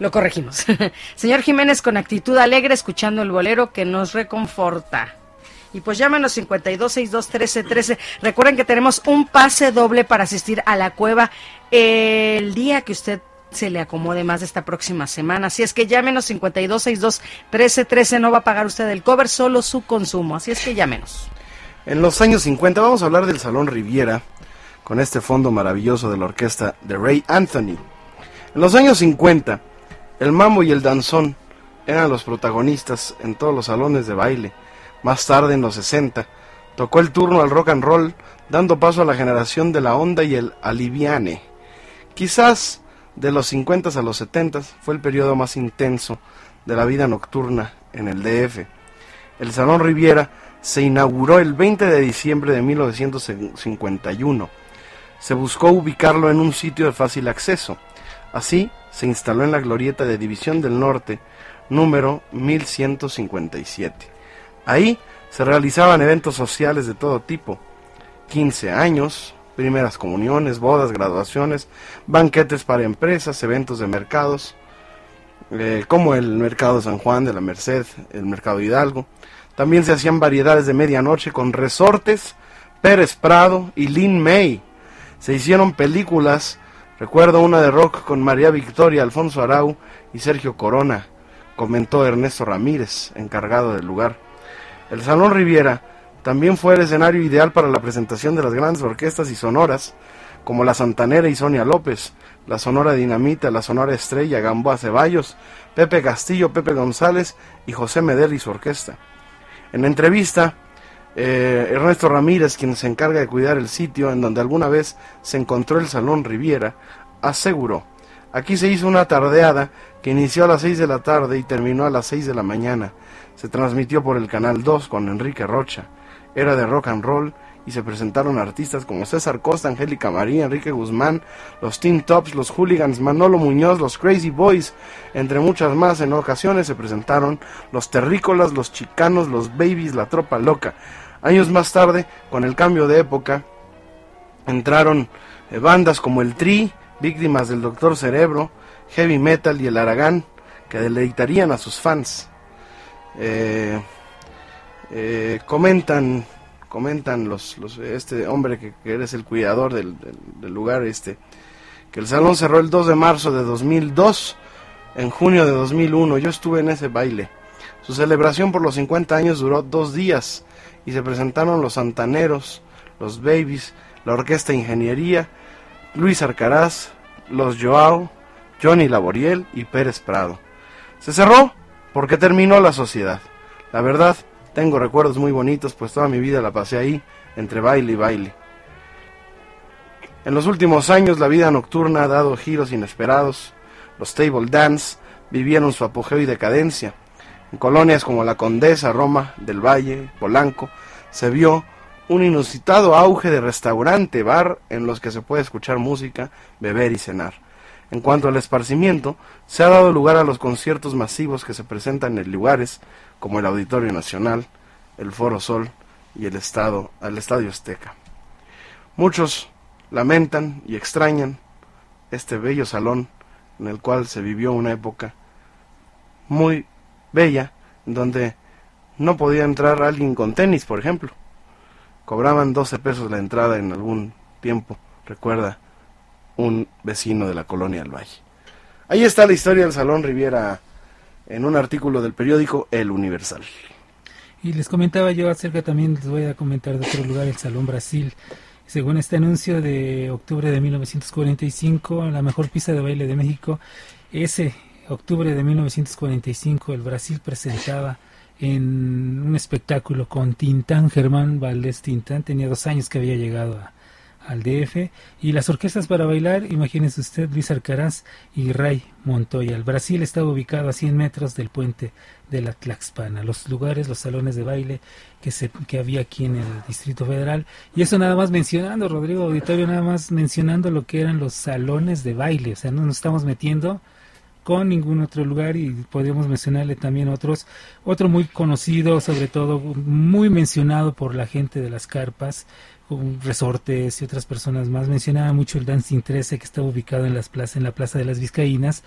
Lo corregimos. Señor Jiménez, con actitud alegre, escuchando el bolero que nos reconforta. Y pues llámenos 52621313. Recuerden que tenemos un pase doble para asistir a la cueva el día que usted se le acomode más de esta próxima semana. Así es que llámenos 52621313. No va a pagar usted el cover, solo su consumo. Así es que llámenos. En los años 50 vamos a hablar del Salón Riviera con este fondo maravilloso de la orquesta de Ray Anthony. En los años 50, el mambo y el danzón eran los protagonistas en todos los salones de baile. Más tarde, en los 60, tocó el turno al rock and roll, dando paso a la generación de la onda y el aliviane. Quizás de los 50 a los 70 fue el periodo más intenso de la vida nocturna en el DF. El Salón Riviera se inauguró el 20 de diciembre de 1951. Se buscó ubicarlo en un sitio de fácil acceso. Así, se instaló en la glorieta de División del Norte, número 1157. Ahí se realizaban eventos sociales de todo tipo, 15 años, primeras comuniones, bodas, graduaciones, banquetes para empresas, eventos de mercados, eh, como el Mercado San Juan de la Merced, el Mercado Hidalgo. También se hacían variedades de medianoche con resortes, Pérez Prado y Lin May. Se hicieron películas, recuerdo una de rock con María Victoria, Alfonso Arau y Sergio Corona, comentó Ernesto Ramírez, encargado del lugar. El Salón Riviera también fue el escenario ideal para la presentación de las grandes orquestas y sonoras, como la Santanera y Sonia López, la Sonora Dinamita, la Sonora Estrella, Gamboa Ceballos, Pepe Castillo, Pepe González y José Medel y su orquesta. En la entrevista, eh, Ernesto Ramírez, quien se encarga de cuidar el sitio en donde alguna vez se encontró el Salón Riviera, aseguró, aquí se hizo una tardeada que inició a las 6 de la tarde y terminó a las 6 de la mañana. Se transmitió por el Canal 2 con Enrique Rocha. Era de rock and roll y se presentaron artistas como César Costa, Angélica María, Enrique Guzmán, los Teen Tops, los Hooligans, Manolo Muñoz, los Crazy Boys, entre muchas más. En ocasiones se presentaron los Terrícolas, los Chicanos, los Babies, la Tropa Loca. Años más tarde, con el cambio de época, entraron eh, bandas como el Tri, víctimas del Doctor Cerebro, Heavy Metal y el Aragán, que deleitarían a sus fans. Eh, eh, comentan comentan los, este hombre que, eres el cuidador del, lugar este que el salón cerró el 2 de marzo de 2002 en junio de 2001 yo estuve en ese baile. Su celebración por los 50 años duró dos días y se presentaron los santaneros los babies la orquesta ingeniería Luis Arcaraz los Joao Johnny Laboriel y Pérez Prado se cerró porque terminó la sociedad la verdad tengo recuerdos muy bonitos, pues toda mi vida la pasé ahí, entre baile y baile. En los últimos años la vida nocturna ha dado giros inesperados. Los table dance vivieron su apogeo y decadencia. En colonias como la Condesa, Roma, del Valle, Polanco, se vio un inusitado auge de restaurante, bar, en los que se puede escuchar música, beber y cenar. En cuanto al esparcimiento, se ha dado lugar a los conciertos masivos que se presentan en lugares como el Auditorio Nacional, el Foro Sol y el Estado, al Estadio Azteca. Muchos lamentan y extrañan este bello salón en el cual se vivió una época muy bella, donde no podía entrar alguien con tenis, por ejemplo. Cobraban 12 pesos la entrada en algún tiempo, recuerda un vecino de la colonia del Valle. Ahí está la historia del Salón Riviera en un artículo del periódico El Universal. Y les comentaba yo acerca también, les voy a comentar de otro lugar, el Salón Brasil. Según este anuncio de octubre de 1945, la mejor pista de baile de México, ese octubre de 1945 el Brasil presentaba en un espectáculo con Tintán, Germán Valdés Tintán, tenía dos años que había llegado a, al DF y las orquestas para bailar, imagínense usted, Luis Alcaraz y Ray Montoya. El Brasil estaba ubicado a 100 metros del puente de la Tlaxpana, los lugares, los salones de baile que, se, que había aquí en el Distrito Federal. Y eso nada más mencionando, Rodrigo Auditorio, nada más mencionando lo que eran los salones de baile, o sea, no nos estamos metiendo con ningún otro lugar y podríamos mencionarle también otros, otro muy conocido, sobre todo muy mencionado por la gente de las carpas, Resortes y otras personas más. Mencionaba mucho el Dancing 13 que estaba ubicado en, las plazas, en la Plaza de las Vizcaínas.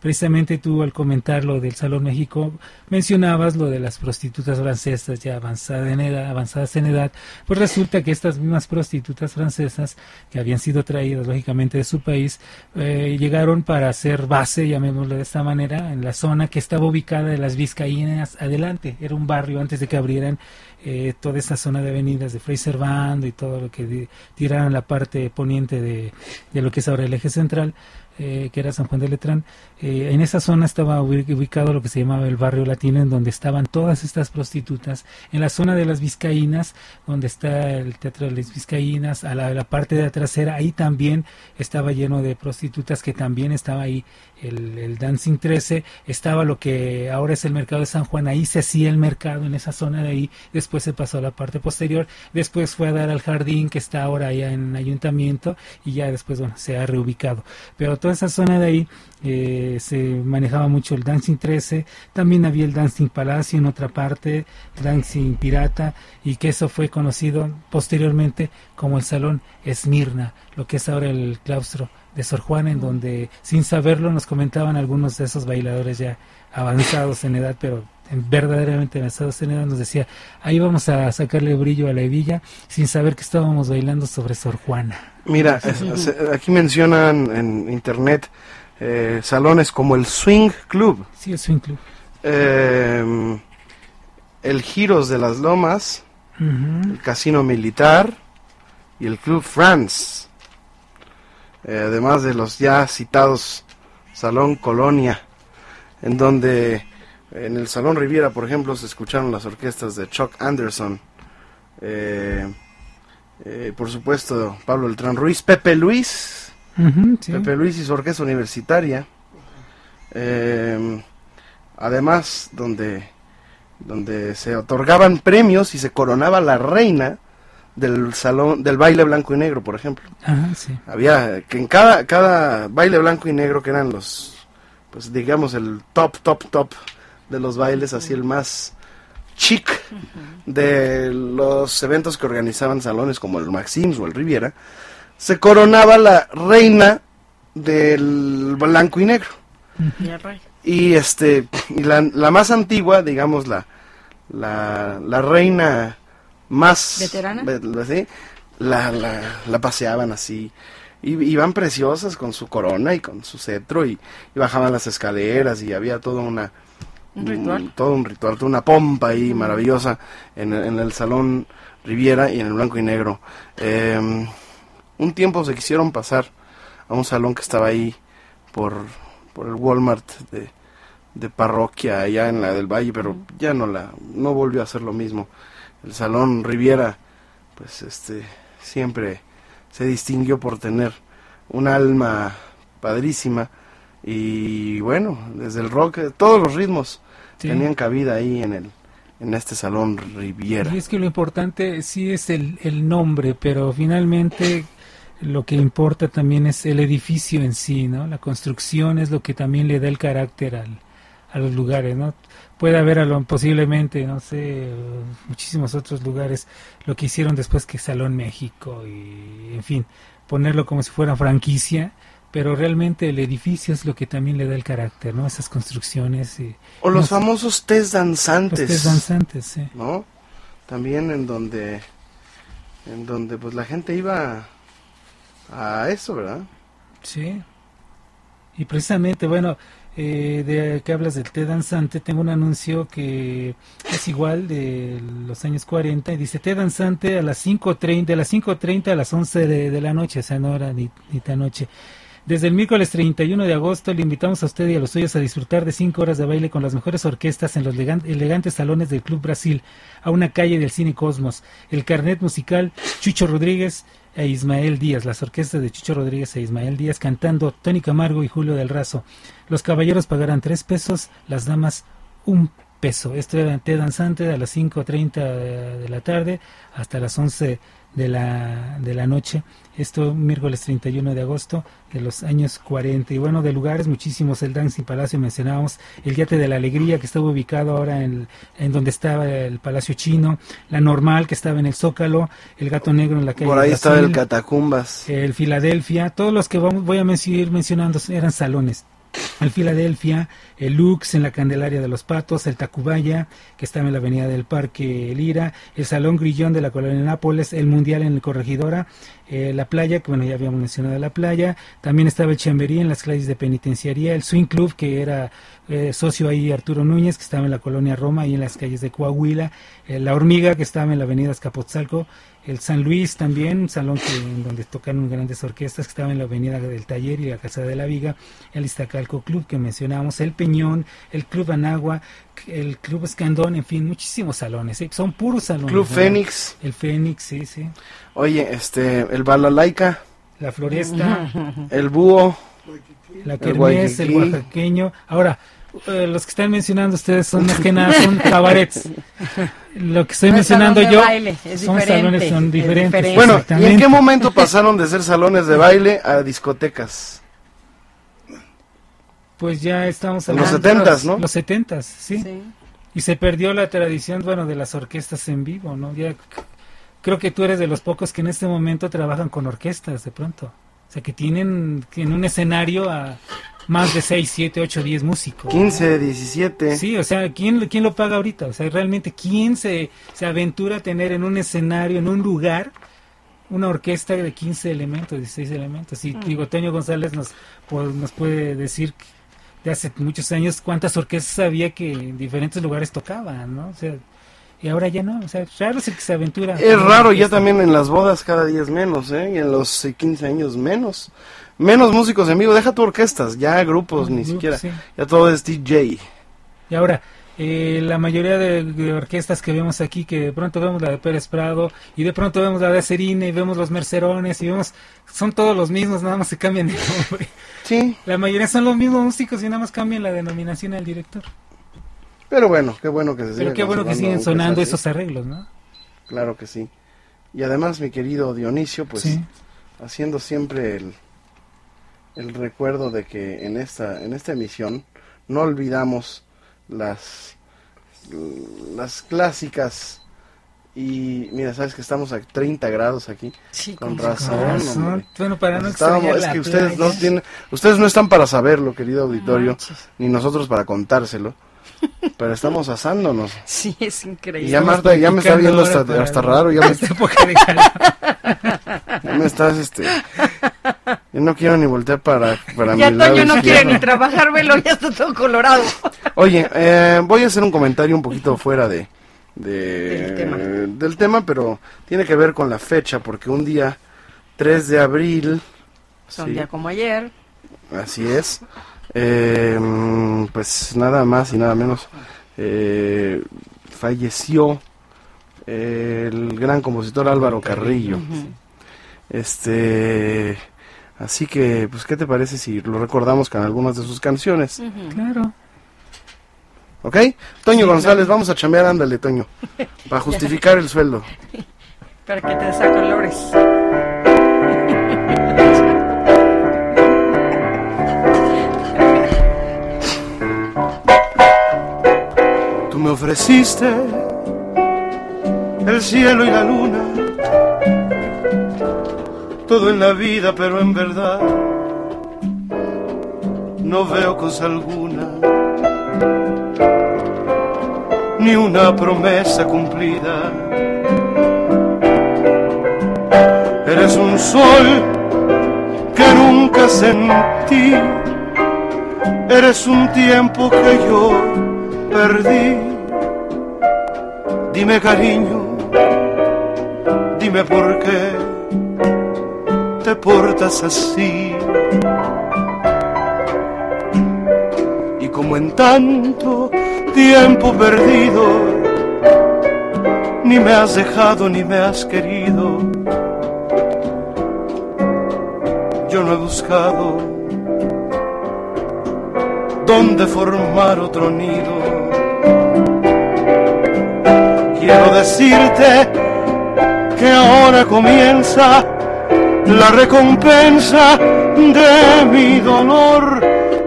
Precisamente tú al comentar lo del Salón México mencionabas lo de las prostitutas francesas ya avanzadas en edad, avanzadas en edad. Pues resulta que estas mismas prostitutas francesas que habían sido traídas lógicamente de su país eh, llegaron para hacer base, llamémoslo de esta manera, en la zona que estaba ubicada de las Vizcaínas adelante. Era un barrio antes de que abrieran eh, toda esa zona de avenidas de Fraser Band y todo lo que tiraron la parte poniente de, de, lo que es ahora el eje central, eh, que era San Juan de Letrán, eh, en esa zona estaba ubicado lo que se llamaba el barrio latino, en donde estaban todas estas prostitutas. En la zona de las Vizcaínas, donde está el Teatro de las Vizcaínas, a la, parte de la trasera, ahí también estaba lleno de prostitutas, que también estaba ahí el, el, Dancing 13, estaba lo que ahora es el mercado de San Juan, ahí se hacía el mercado en esa zona de ahí, después se pasó a la parte posterior, después fue a dar al jardín que está ahora allá en ayuntamiento y ya después bueno, se ha reubicado. Pero toda esa zona de ahí eh, se manejaba mucho el Dancing 13, también había el Dancing Palacio en otra parte, Dancing Pirata, y que eso fue conocido posteriormente como el Salón Esmirna, lo que es ahora el claustro de Sor Juana, en donde sin saberlo nos comentaban algunos de esos bailadores ya avanzados en edad, pero verdaderamente en edad, nos decía, ahí vamos a sacarle brillo a la hebilla sin saber que estábamos bailando sobre Sor Juana. Mira, aquí mencionan en internet eh, salones como el Swing Club. Sí, el Swing Club. Eh, el Giros de las Lomas, el Casino Militar y el Club France. Eh, además de los ya citados Salón Colonia, en donde en el Salón Riviera, por ejemplo, se escucharon las orquestas de Chuck Anderson. por supuesto, Pablo Eltrán Ruiz, Pepe Luis, Pepe Luis y su orquesta universitaria. Eh, además, donde, donde se otorgaban premios y se coronaba la reina del salón del baile blanco y negro, por ejemplo. Había que en cada cada baile blanco y negro que eran los pues digamos el top top top de los bailes, así el más chic de los eventos que organizaban salones como el Maxims o el Riviera se coronaba la reina del blanco y negro. Y este y la, más antigua, digamos la la, reina más veterana, la, la, paseaban así. Y iban preciosas con su corona y con su cetro y, bajaban las escaleras y había toda una un ritual, todo un ritual, toda una pompa ahí maravillosa en, en, el salón Riviera y en el blanco y negro. Eh, un tiempo se quisieron pasar a un salón que estaba ahí por, por el Walmart de, de parroquia allá en la del Valle, pero ya no la no volvió a ser lo mismo. El salón Riviera pues este siempre se distinguió por tener un alma padrísima y bueno, desde el rock todos los ritmos tenían cabida ahí en el en este salón Riviera. Y es que lo importante sí es el, el nombre, pero finalmente lo que importa también es el edificio en sí, ¿no? La construcción es lo que también le da el carácter al, a los lugares, ¿no? Puede haber a lo, posiblemente, no sé, muchísimos otros lugares, lo que hicieron después que Salón México y, en fin, ponerlo como si fuera franquicia, pero realmente el edificio es lo que también le da el carácter, ¿no? Esas construcciones. Y, o los famosos test danzantes. Los test danzantes, sí. ¿No? También en donde, en donde pues la gente iba a eso, ¿verdad? Sí. Y precisamente, bueno, eh, de que hablas del té danzante, tengo un anuncio que es igual de los años 40 y dice té danzante a las 5.30, de las 5.30 a las 11 de, la noche, o sea, no era ni, ni tan noche. Desde el miércoles 31 de agosto le invitamos a usted y a los suyos a disfrutar de cinco horas de baile con las mejores orquestas en los elegantes salones del Club Brasil, a una calle del Cine Cosmos. El carnet musical Chucho Rodríguez e Ismael Díaz, las orquestas de Chucho Rodríguez e Ismael Díaz cantando Tony Camargo y Julio del Razo. Los caballeros pagarán tres pesos, las damas un peso. Esto era té danzante a las 5.30 de la tarde hasta las 11 de la, de la noche. Esto miércoles 31 de agosto de los años 40. Y bueno, de lugares muchísimos, el Dancing Palacio mencionábamos, el Yate de la Alegría que estaba ubicado ahora en, en donde estaba el Palacio Chino, la Normal que estaba en el Zócalo, el Gato Negro en la calle. Por ahí estaba el Catacumbas. El Filadelfia, todos los que vamos, voy a seguir mencionando eran salones el Filadelfia, el Lux en la Candelaria de los Patos, el Tacubaya, que estaba en la avenida del Parque Lira, el Salón Grillón de la Colonia Nápoles, el Mundial en el Corregidora, eh, la playa, que bueno, ya habíamos mencionado la playa, también estaba el Chamberí en las calles de penitenciaría, el Swing Club, que era eh, socio ahí Arturo Núñez, que estaba en la Colonia Roma y en las calles de Coahuila, eh, la Hormiga, que estaba en la avenida Escapotzalco, el San Luis también, un salón que, en donde tocan grandes orquestas que estaba en la avenida del Taller y la Casa de la Viga, el Iztacalco Club que mencionamos, el Peñón, el Club Anagua, el Club Escandón, en fin, muchísimos salones, ¿eh? son puros salones. Club ¿no? Fénix. El Fénix, sí, sí. Oye, este, el Balalaica, La Floresta, el Búho, la El Kermés, el Guayquequí. Oaxaqueño. Ahora, eh, los que están mencionando ustedes son más que nada son cabarets. Lo que estoy No es mencionando yo baile, es son salones son es diferentes. diferente. Bueno, ¿y en qué momento pasaron de ser salones de baile a discotecas? Pues ya estamos En los hablando- 70s, ¿no? Los setentas, ¿sí? Sí. Y se perdió la tradición, bueno, de las orquestas en vivo, ¿no? Ya creo que tú eres de los pocos que en este momento trabajan con orquestas de pronto. O sea, que tienen que en un escenario a más de 6, 7, 8, 10 músicos. 15, 17. Sí, o sea, ¿quién, ¿quién lo paga ahorita? O sea, realmente, ¿quién se, se aventura a tener en un escenario, en un lugar, una orquesta de 15 elementos, 16 elementos? Y digo, Toño González nos, pues, nos puede decir que de hace muchos años cuántas orquestas había que en diferentes lugares tocaban, ¿no? O sea, y ahora ya no, o sea, raro es el que se aventura. Es raro, ya orquesta. también en las bodas cada día es menos, ¿eh? Y en los eh, 15 años menos. Menos músicos en vivo, deja tu orquestas, ya grupos ni Grupos, siquiera. sí. Ya todo es DJ. Y ahora, eh, la mayoría de, de orquestas que vemos aquí, que de pronto vemos la de Pérez Prado, y de pronto vemos la de Serine, y vemos los Mercerones, y vemos, son todos los mismos, nada más se cambian de nombre. Sí, La mayoría son los mismos músicos y nada más cambian la denominación al director. pero bueno, qué bueno que se Pero qué bueno que siguen sonando esos arreglos, ¿no? Claro que sí. Y además, mi querido Dionisio, pues sí. haciendo siempre el, el recuerdo de que en esta, en esta emisión no olvidamos las, las clásicas y mira, sabes que estamos a 30 grados aquí. Sí, Con con razón. Bueno, para no Estábamos- es la que ustedes no tienen, ustedes no están para saberlo, querido auditorio, manches. ni nosotros para contárselo, pero estamos asándonos. Sí, es increíble. Y ya Marta ya me está viendo hasta, hasta raro, ya me, ya me estás, este, yo no quiero ni voltear para, para Ya mi lado Toño no quiere ni trabajar, velo, ya está todo colorado. Oye, eh, voy a hacer un comentario un poquito fuera de, de- Del tema. del tema, pero tiene que ver con la fecha, porque un día 3 de abril, Son Sí. día como ayer. así es, eh, pues nada más y nada menos, eh, falleció el gran compositor Álvaro Carrillo. Este, así que, pues, ¿qué te parece si lo recordamos con algunas de sus canciones? Claro. ¿Ok? Toño González, vamos a chambear, ándale, Toño. Para justificar el sueldo. Para que te desacolores. Ofreciste el cielo y la luna, todo en la vida, pero en verdad no veo cosa alguna, ni una promesa cumplida. Eres un sol que nunca sentí, eres un tiempo que yo perdí. Dime cariño, dime por qué te portas así. Y como en tanto tiempo perdido, ni me has dejado ni me has querido. Yo no he buscado dónde formar otro nido. Quiero decirte que ahora comienza la recompensa de mi dolor.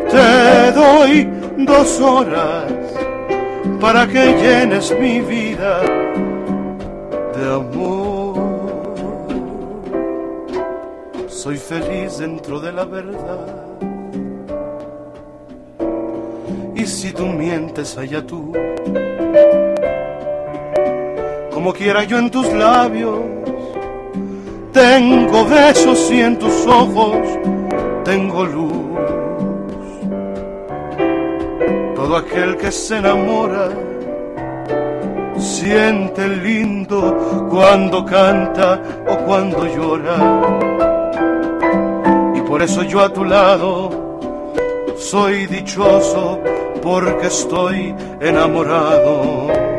Te doy dos horas para que llenes mi vida de amor. Soy feliz dentro de la verdad. Y si tú mientes allá tú, como quiera yo en tus labios, tengo besos y en tus ojos tengo luz. Todo aquel que se enamora siente lindo cuando canta o cuando llora. Y por eso yo a tu lado soy dichoso porque estoy enamorado.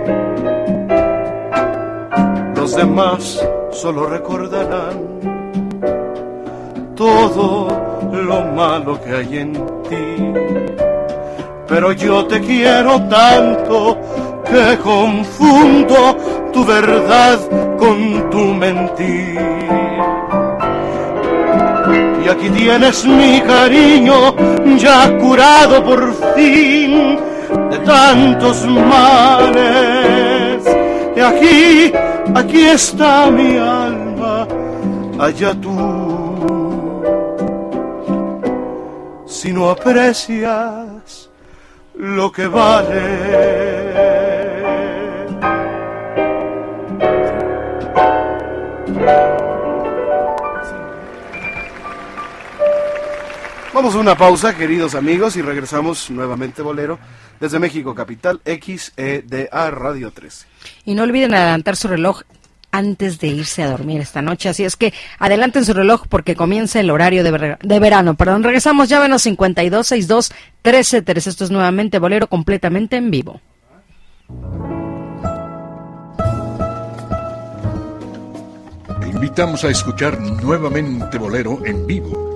Los demás solo recordarán todo lo malo que hay en ti. Pero yo te quiero tanto que confundo tu verdad con tu mentir. Y aquí tienes mi cariño ya curado por fin de tantos males. Y aquí, aquí está mi alma, allá tú. Si no aprecias lo que vale. Vamos a una pausa, queridos amigos, y regresamos nuevamente Bolero desde México Capital, XEDA Radio 13. Y no olviden adelantar su reloj antes de irse a dormir esta noche. Así es que adelanten su reloj porque comienza el horario de, ver- de verano. Perdón, regresamos. Llávenos 5262 1313. Esto es nuevamente Bolero completamente en vivo. Te invitamos a escuchar nuevamente Bolero en vivo,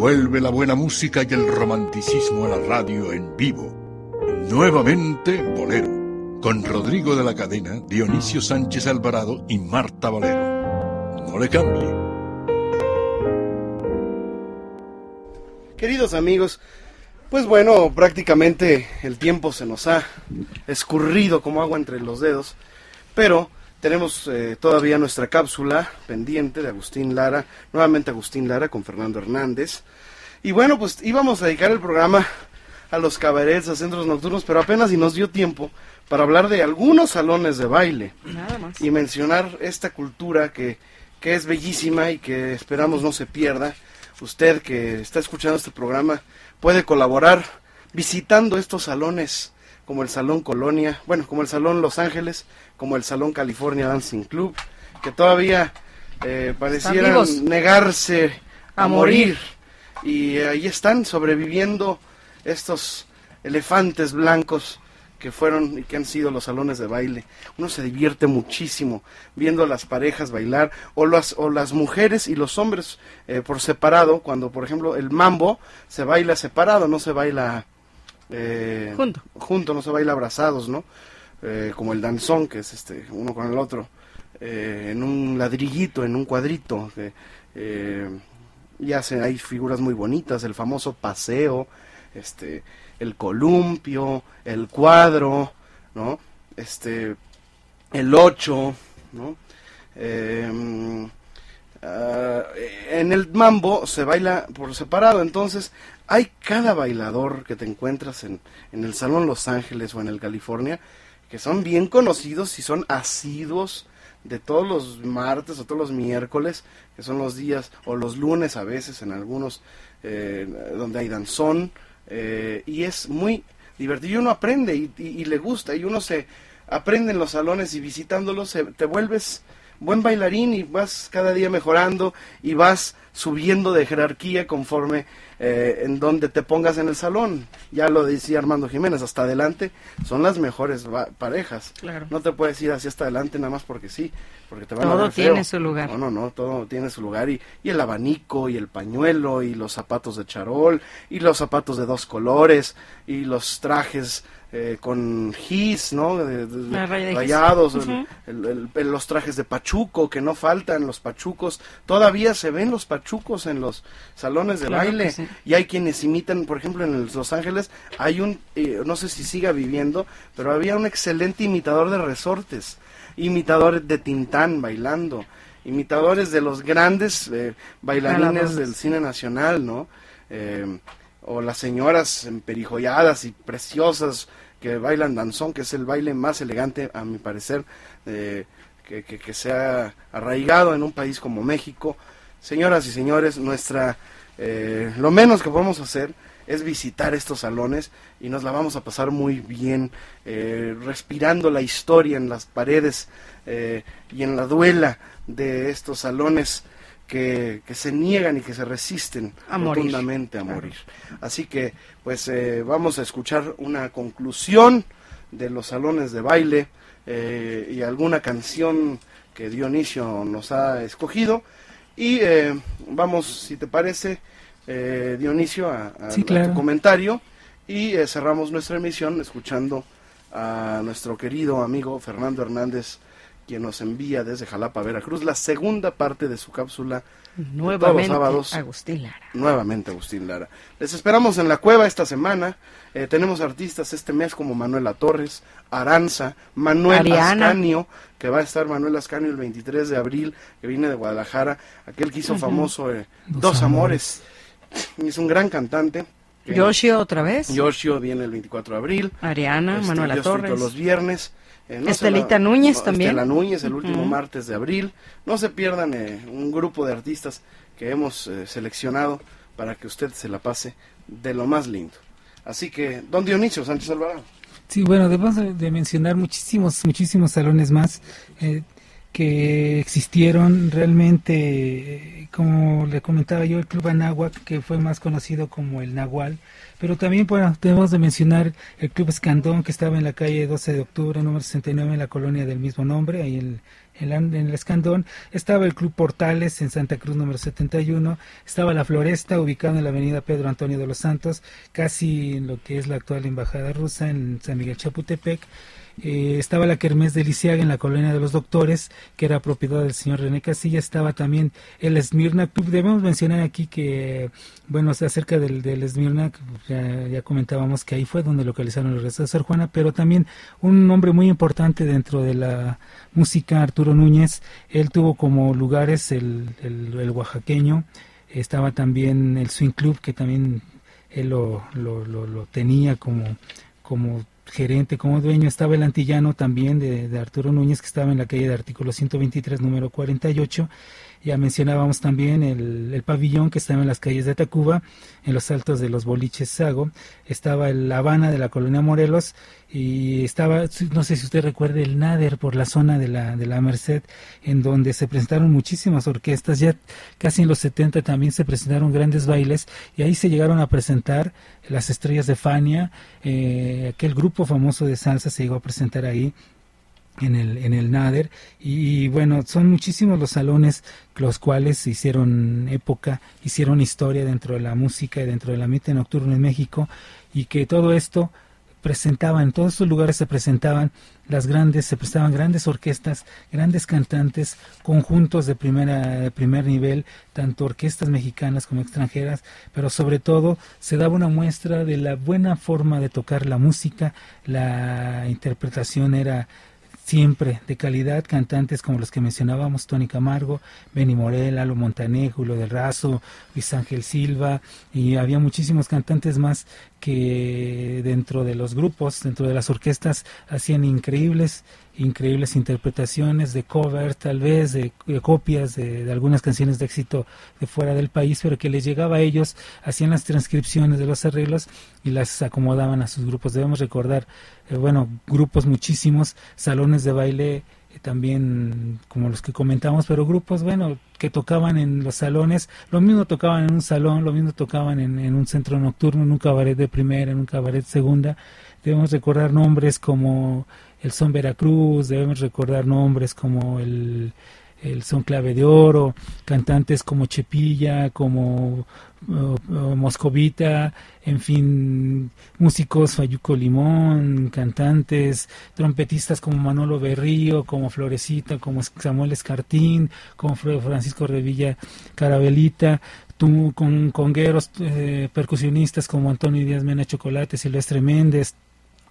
Vuelve la buena música y el romanticismo a la radio en vivo. Nuevamente Bolero, con Rodrigo de la Cadena, Dionisio Sánchez Alvarado y Marta Valero. No le cambie. Queridos amigos, pues bueno, prácticamente el tiempo se nos ha escurrido como agua entre los dedos, pero tenemos eh, todavía nuestra cápsula pendiente de Agustín Lara, nuevamente Agustín Lara con Fernando Hernández. Y bueno, pues íbamos a dedicar el programa a los cabarets, a centros nocturnos, pero apenas y nos dio tiempo para hablar de algunos salones de baile Nada más. y mencionar esta cultura que, que es bellísima y que esperamos no se pierda. Usted que está escuchando este programa puede colaborar visitando estos salones como el Salón Colonia, bueno, como el Salón Los Ángeles, como el Salón California Dancing Club, que todavía eh, parecieran negarse a, A morir. morir. Y ahí están sobreviviendo estos elefantes blancos que fueron y que han sido los salones de baile. Uno se divierte muchísimo viendo a las parejas bailar o las, o las mujeres y los hombres eh, por separado, cuando por ejemplo el mambo se baila separado, no se baila eh, Junto. junto, no se baila abrazados, ¿no? Eh, como el danzón, que es este uno con el otro, eh, en un ladrillito, en un cuadrito. y hacen hay figuras muy bonitas, el famoso paseo, este, el columpio, el cuadro, ¿no? Este, el ocho, ¿no? Eh, ah, en el mambo se baila por separado, entonces hay cada bailador que te encuentras en, en el Salón Los Ángeles o en el California, que son bien conocidos y son asiduos de todos los martes o todos los miércoles, que son los días, o los lunes a veces en algunos, eh, donde hay danzón, eh, y es muy divertido, y uno aprende y, y- y le gusta, y uno se aprende en los salones y visitándolos se- te vuelves buen bailarín y vas cada día mejorando y vas subiendo de jerarquía conforme eh, en donde te pongas en el salón. Ya lo decía Armando Jiménez, hasta adelante son las mejores parejas. Claro. No te puedes ir hacia hasta adelante nada más porque sí, porque te van a Todo feo. tiene su lugar. No, no, no, todo tiene su lugar y, y el abanico y el pañuelo y los zapatos de charol y los zapatos de dos colores y los trajes eh, con gis, ¿no? De- de- rayados, el- los trajes de pachuco que no faltan, los pachucos, todavía se ven los pachucos en los salones de Claro baile sí. y hay quienes imitan, por ejemplo en Los Ángeles hay un, eh, no sé si siga viviendo, pero había un excelente imitador de resortes, imitador de Tintán bailando imitadores de los grandes eh, bailarines del cine nacional, ¿no? Eh, o las señoras emperijolladas y preciosas que bailan danzón, que es el baile más elegante, a mi parecer, eh, que, se ha arraigado en un país como México. Señoras y señores, nuestra, eh, lo menos que podemos hacer es visitar estos salones y nos la vamos a pasar muy bien, eh, respirando la historia en las paredes eh, y en la duela de estos salones que, que, se niegan y que se resisten a rotundamente a morir. Así que, pues, eh, vamos a escuchar una conclusión de los salones de baile eh, y alguna canción que Dionisio nos ha escogido. Y eh, vamos, si te parece, eh, Dionisio, a, a, sí, claro. a, tu comentario y cerramos nuestra emisión escuchando a nuestro querido amigo Fernando Hernández, quien nos envía desde Jalapa, Veracruz, la segunda parte de su cápsula. Nuevamente, sábados, Agustín Lara. Nuevamente, Agustín Lara. Les esperamos en la cueva esta semana. Eh, tenemos artistas este mes como Manuela Torres, Aranza, Manuel Ariana. Ascanio, que va a estar Manuel Ascanio el 23 de abril, que viene de Guadalajara, aquel que hizo uh -huh. famoso eh, Dos, Amores. Amores. Es un gran cantante. Yoshio otra vez. Yoshio viene el 24 de abril. Ariana, este, Manuela Torres. Los viernes. Eh, no Estelita la, Núñez no, también. Estela Núñez, el último uh -huh. martes de abril. No se pierdan eh, un grupo de artistas que hemos eh, seleccionado para que usted se la pase de lo más lindo. Así que, don Dionisio Sánchez Alvarado. Sí, bueno, debemos de mencionar muchísimos, muchísimos salones más eh, que existieron realmente, como le comentaba yo, el Club Anáhuac, que fue más conocido como el Nahual, pero también bueno, debemos de mencionar el Club Escandón, que estaba en la calle 12 de octubre, número 69, en la colonia del mismo nombre, ahí en, en, el Escandón. Estaba el Club Portales en Santa Cruz, número 71. Estaba la Floresta, ubicada en la avenida Pedro Antonio de los Santos, casi en lo que es la actual Embajada Rusa, en San Miguel Chapultepec. Eh, estaba la Kermés de Lisiaga en la colonia de los doctores, que era propiedad del señor René Casilla, estaba también el Esmirna debemos mencionar aquí que, bueno, acerca del, del Esmirna, ya, comentábamos que ahí fue donde localizaron los restos de Sor Juana, pero también un nombre muy importante dentro de la música, Arturo Núñez, él tuvo como lugares el, el, oaxaqueño, estaba también el Swing Club, que también él lo, lo, lo, lo tenía como, como gerente, como dueño, estaba el antillano también de, de, Arturo Núñez, que estaba en la calle de artículo 123, número 48. Ya mencionábamos también el, el, pabellón que estaba en las calles de Tacuba, en los altos de los boliches Sago. Estaba el Habana de la colonia Morelos y estaba, no sé si usted recuerde, el Nader por la zona de la, de la Merced, en donde se presentaron muchísimas orquestas. Ya casi en los 70 también se presentaron grandes bailes y ahí se llegaron a presentar las estrellas de Fania, eh, aquel grupo famoso de salsa se llegó a presentar ahí en el, en el Nader. Y, bueno, son muchísimos los salones los cuales hicieron época, hicieron historia dentro de la música y dentro del ambiente nocturno en México y que todo esto presentaban, en todos estos lugares se presentaban las grandes, se prestaban grandes orquestas, grandes cantantes, conjuntos de primera, de primer nivel, tanto orquestas mexicanas como extranjeras, pero sobre todo se daba una muestra de la buena forma de tocar la música, la interpretación era siempre de calidad, cantantes como los que mencionábamos, Tony Camargo, Benny Morel, Alo Montané, Julio del Razo, Luis Ángel Silva, y había muchísimos cantantes más que dentro de los grupos, dentro de las orquestas, hacían increíbles, increíbles interpretaciones de cover, tal vez, de, de copias de, de, algunas canciones de éxito de fuera del país, pero que les llegaba a ellos, hacían las transcripciones de los arreglos y las acomodaban a sus grupos. Debemos recordar, eh, bueno, grupos muchísimos, salones de baile eh, también como los que comentamos, pero grupos, bueno, que tocaban en los salones, lo mismo tocaban en un salón, lo mismo tocaban en, en un centro nocturno, en un cabaret de primera, en un cabaret segunda. Debemos recordar nombres como el son Veracruz, debemos recordar nombres como el, el son clave de oro, cantantes como Chepilla, como uh, uh, Moscovita, en fin, músicos Fayuco Limón, cantantes, trompetistas como Manolo Berrío, como Florecita, como Samuel Escartín, como Francisco Revilla Carabelita, tú, con congueros, eh, percusionistas como Antonio Díaz Mena Chocolate, Silvestre Méndez,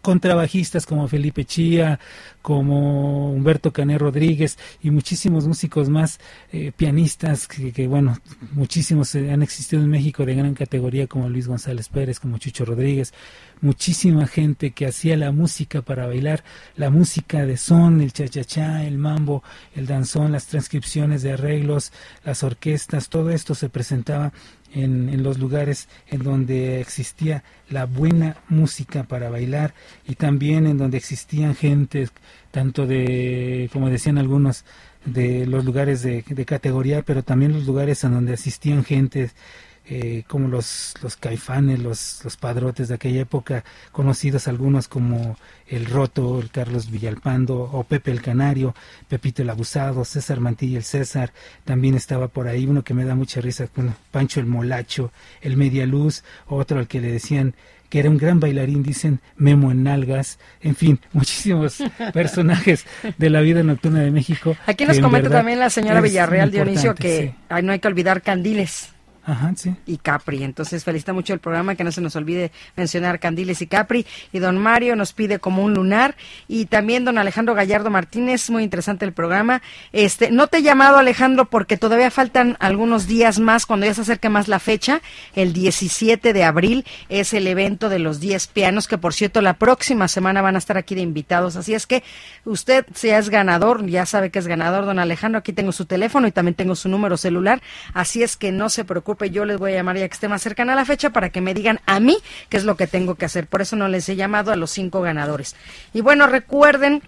contrabajistas como Felipe Chía, como Humberto Cané Rodríguez y muchísimos músicos más, eh, pianistas que, bueno, muchísimos eh, han existido en México de gran categoría como Luis González Pérez, como Chucho Rodríguez, muchísima gente que hacía la música para bailar, la música de son, el cha-cha-cha, el mambo, el danzón, las transcripciones de arreglos, las orquestas, todo esto se presentaba en, en, los lugares en donde existía la buena música para bailar y también en donde existían gentes, tanto de, como decían algunos, de los lugares de, de categoría, pero también los lugares en donde asistían gentes eh, como los, los caifanes, los, los padrotes de aquella época, conocidos algunos como el Roto, el Carlos Villalpando, o Pepe el Canario, Pepito el Abusado, César Mantilla el César, también estaba por ahí uno que me da mucha risa, Pancho el Molacho, el Media Luz, otro al que le decían que era un gran bailarín, dicen Memo en Nalgas, en fin, muchísimos personajes de la vida nocturna de México. Aquí nos comenta también la señora Villarreal Dionisio que no hay que olvidar Candiles. Ajá, sí. y Capri. Entonces felicita mucho el programa, que no se nos olvide mencionar Candiles y Capri. Y don Mario nos pide como un lunar. Y también don Alejandro Gallardo Martínez, muy interesante el programa. Este, no te he llamado Alejandro porque todavía faltan algunos días más, cuando ya se acerca más la fecha. El 17 de abril es el evento de los 10 pianos, que por cierto la próxima semana van a estar aquí de invitados. Así es que usted, si es ganador, ya sabe que es ganador, don Alejandro, aquí tengo su teléfono y también tengo su número celular. Así es que no se preocupe yo les voy a llamar ya que esté más cercana a la fecha para que me digan a mí qué es lo que tengo que hacer. Por eso no les he llamado a los cinco ganadores. Y bueno, recuerden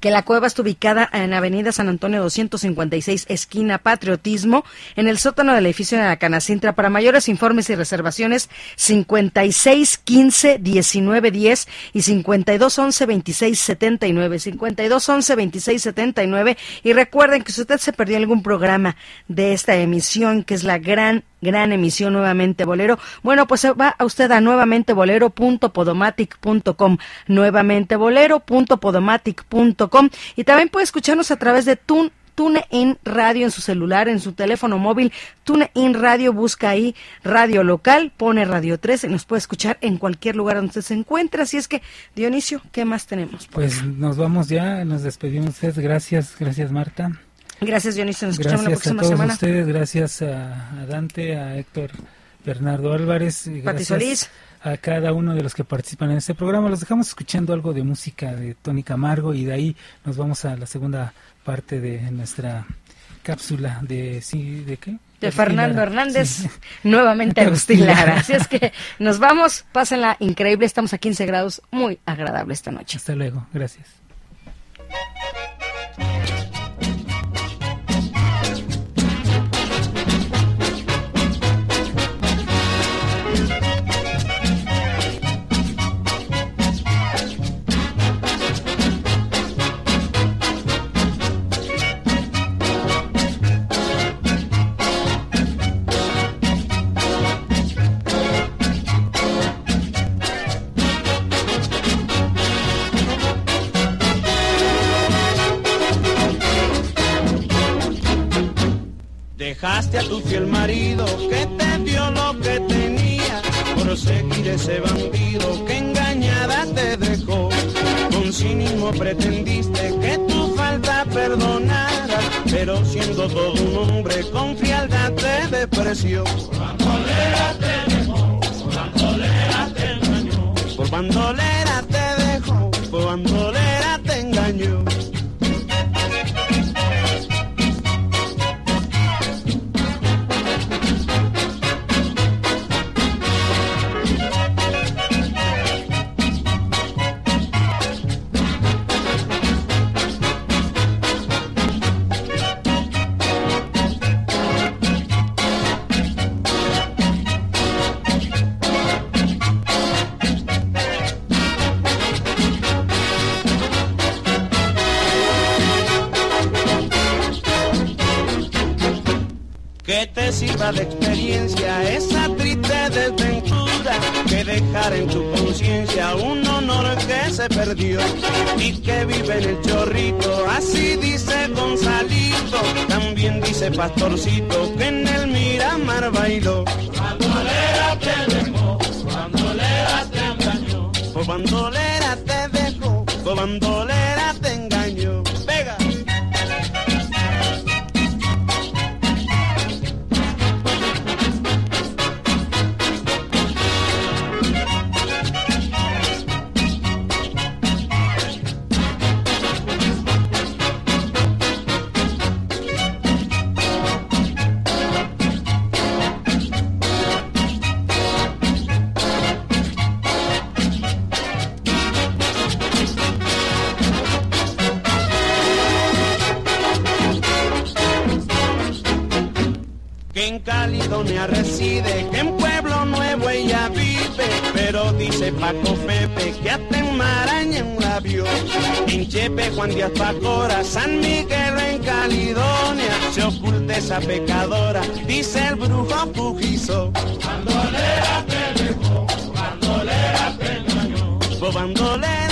que la cueva está ubicada en Avenida San Antonio 256, esquina Patriotismo, en el sótano del edificio de la Canacintra. Para mayores informes y reservaciones, 56 15 19 10 y 52 11 26 79. 52 11 26 79. Y recuerden que si usted se perdió algún programa de esta emisión, que es la gran gran emisión nuevamente bolero. Bueno, pues va a usted a nuevamente bolero.podomatic.com, nuevamente bolero.podomatic.com y también puede escucharnos a través de Tune TuneIn Radio en su celular, en su teléfono móvil, TuneIn Radio, busca ahí radio local, pone Radio 3 y nos puede escuchar en cualquier lugar donde se encuentre. Así es que, Dionisio, ¿qué más tenemos? Pues nos vamos ya, nos despedimos. Gracias, gracias Marta. Gracias, Dionisio. Nos escuchamos la próxima a todos semana. ustedes, gracias a, Dante, a Héctor Bernardo Álvarez. Y gracias a cada uno de los que participan en este programa. Los dejamos escuchando algo de música de Tony Camargo y de ahí nos vamos a la segunda parte de nuestra cápsula de sí de qué de Fernando Hernández, nuevamente Agustín Lara. Así es que nos vamos, pásenla increíble, estamos a 15 grados, muy agradable esta noche. Hasta luego, gracias. Dejaste a tu fiel marido que te dio lo que tenía por seguir ese bandido que engañada te dejó. Con cinismo pretendiste que tu falta perdonara, pero siendo todo un hombre con frialdad te despreció. Por bandolera te dejó, bandolera te engañó. Por bandolera te dejó, por bandolera te engañó. De experiencia esa triste desventura que dejar en tu conciencia un honor que se perdió y que vive en el chorrito. Así dice Gonzalito, también dice Pastorcito que en el Miramar bailó. Bandolera te dejó, bandolera te engañó, bandolera te Caledonia Juan Díaz Pacora, San Miguel en Caledonia, se oculta esa pecadora, dice el brujo pujizo. Bandolera te dejó, bandolera te engañó. bandolera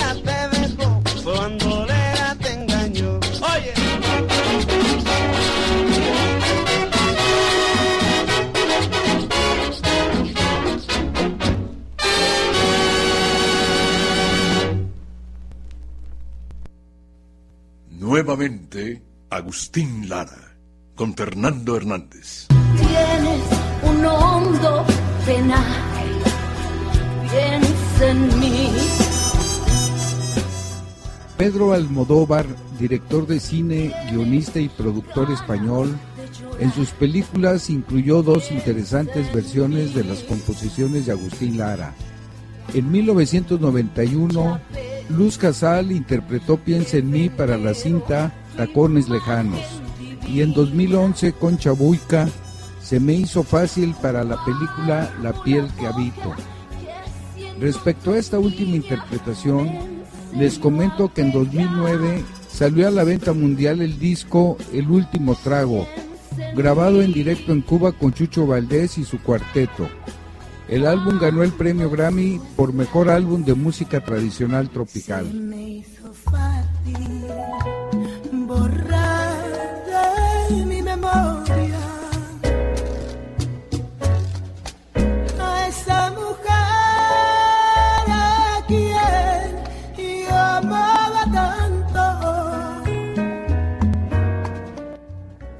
Agustín Lara, con Fernando Hernández. Tienes un hondo penal, piensa en mí. Pedro Almodóvar, director de cine, guionista y productor español, en sus películas incluyó dos interesantes versiones de las composiciones de Agustín Lara. En 1991, Luz Casal interpretó Piensa en mí para la cinta Tacones Lejanos. Y en 2011, Concha Buica se me hizo fácil para la película La piel que habito. Respecto a esta última interpretación, les comento que en 2009 salió a la venta mundial el disco El último trago, grabado en directo en Cuba con Chucho Valdés y su cuarteto. El álbum ganó el premio Grammy por mejor álbum de música tradicional tropical.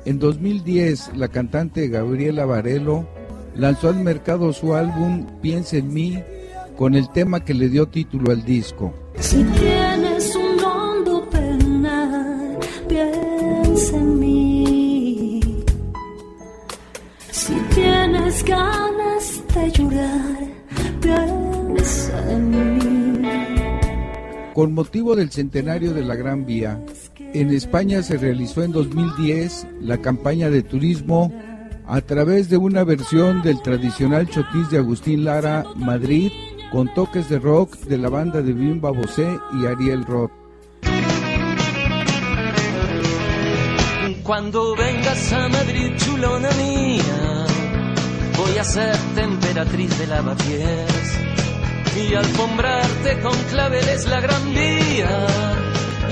En 2010, la cantante Gabriela Varelo lanzó al mercado su álbum Piensa en mí con el tema que le dio título al disco. Si tienes un hondo penal, piensa en mí. Si tienes ganas de llorar, piensa en mí. Con motivo del centenario de la Gran Vía, en España se realizó en 2010 la campaña de turismo a través de una versión del tradicional chotis de Agustín Lara, Madrid, con toques de rock de la banda de Bimba Bosé y Ariel Roth. Cuando vengas a Madrid, chulona mía, voy a ser temperatriz de lavapiés y alfombrarte con claveles la gran vía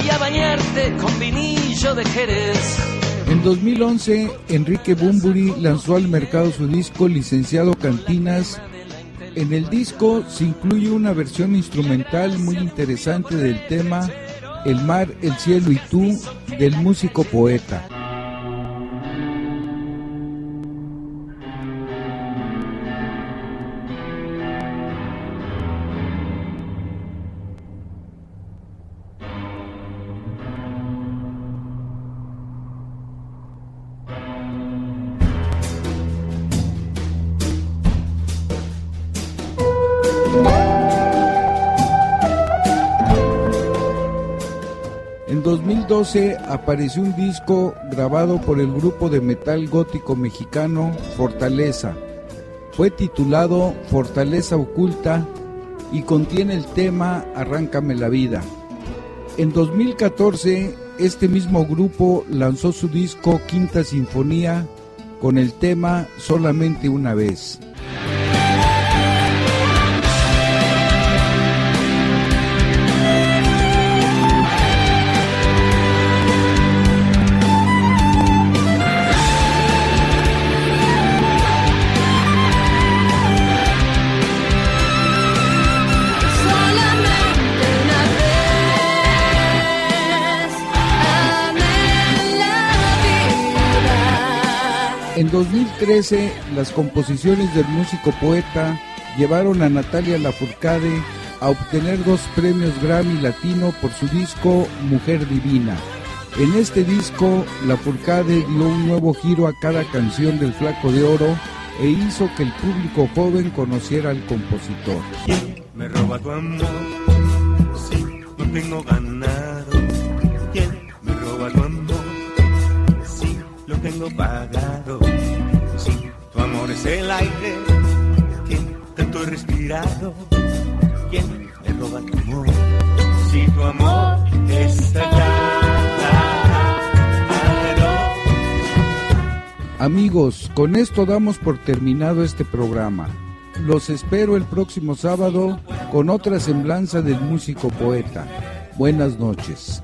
a bañarte con vinillo de Jerez en 2011, Enrique Bumburi lanzó al mercado su disco Licenciado Cantinas. En el disco se incluye una versión instrumental muy interesante del tema El mar, el cielo y tú del músico poeta. 2012 apareció un disco grabado por el grupo de metal gótico mexicano Fortaleza. Fue titulado Fortaleza Oculta y contiene el tema Arráncame la vida. En 2014 este mismo grupo lanzó su disco Quinta Sinfonía con el tema Solamente una vez. 2013, las composiciones del músico poeta llevaron a Natalia Lafourcade a obtener dos premios Grammy Latino por su disco Mujer Divina. En este disco, Lafourcade dio un nuevo giro a cada canción del Flaco de Oro e hizo que el público joven conociera al compositor. Es el aire tanto respirado. ¿Quién me roba tu amor? Si tu amor está. Amigos, con esto damos por terminado este programa. Los espero el próximo sábado con otra semblanza del músico poeta. Buenas noches.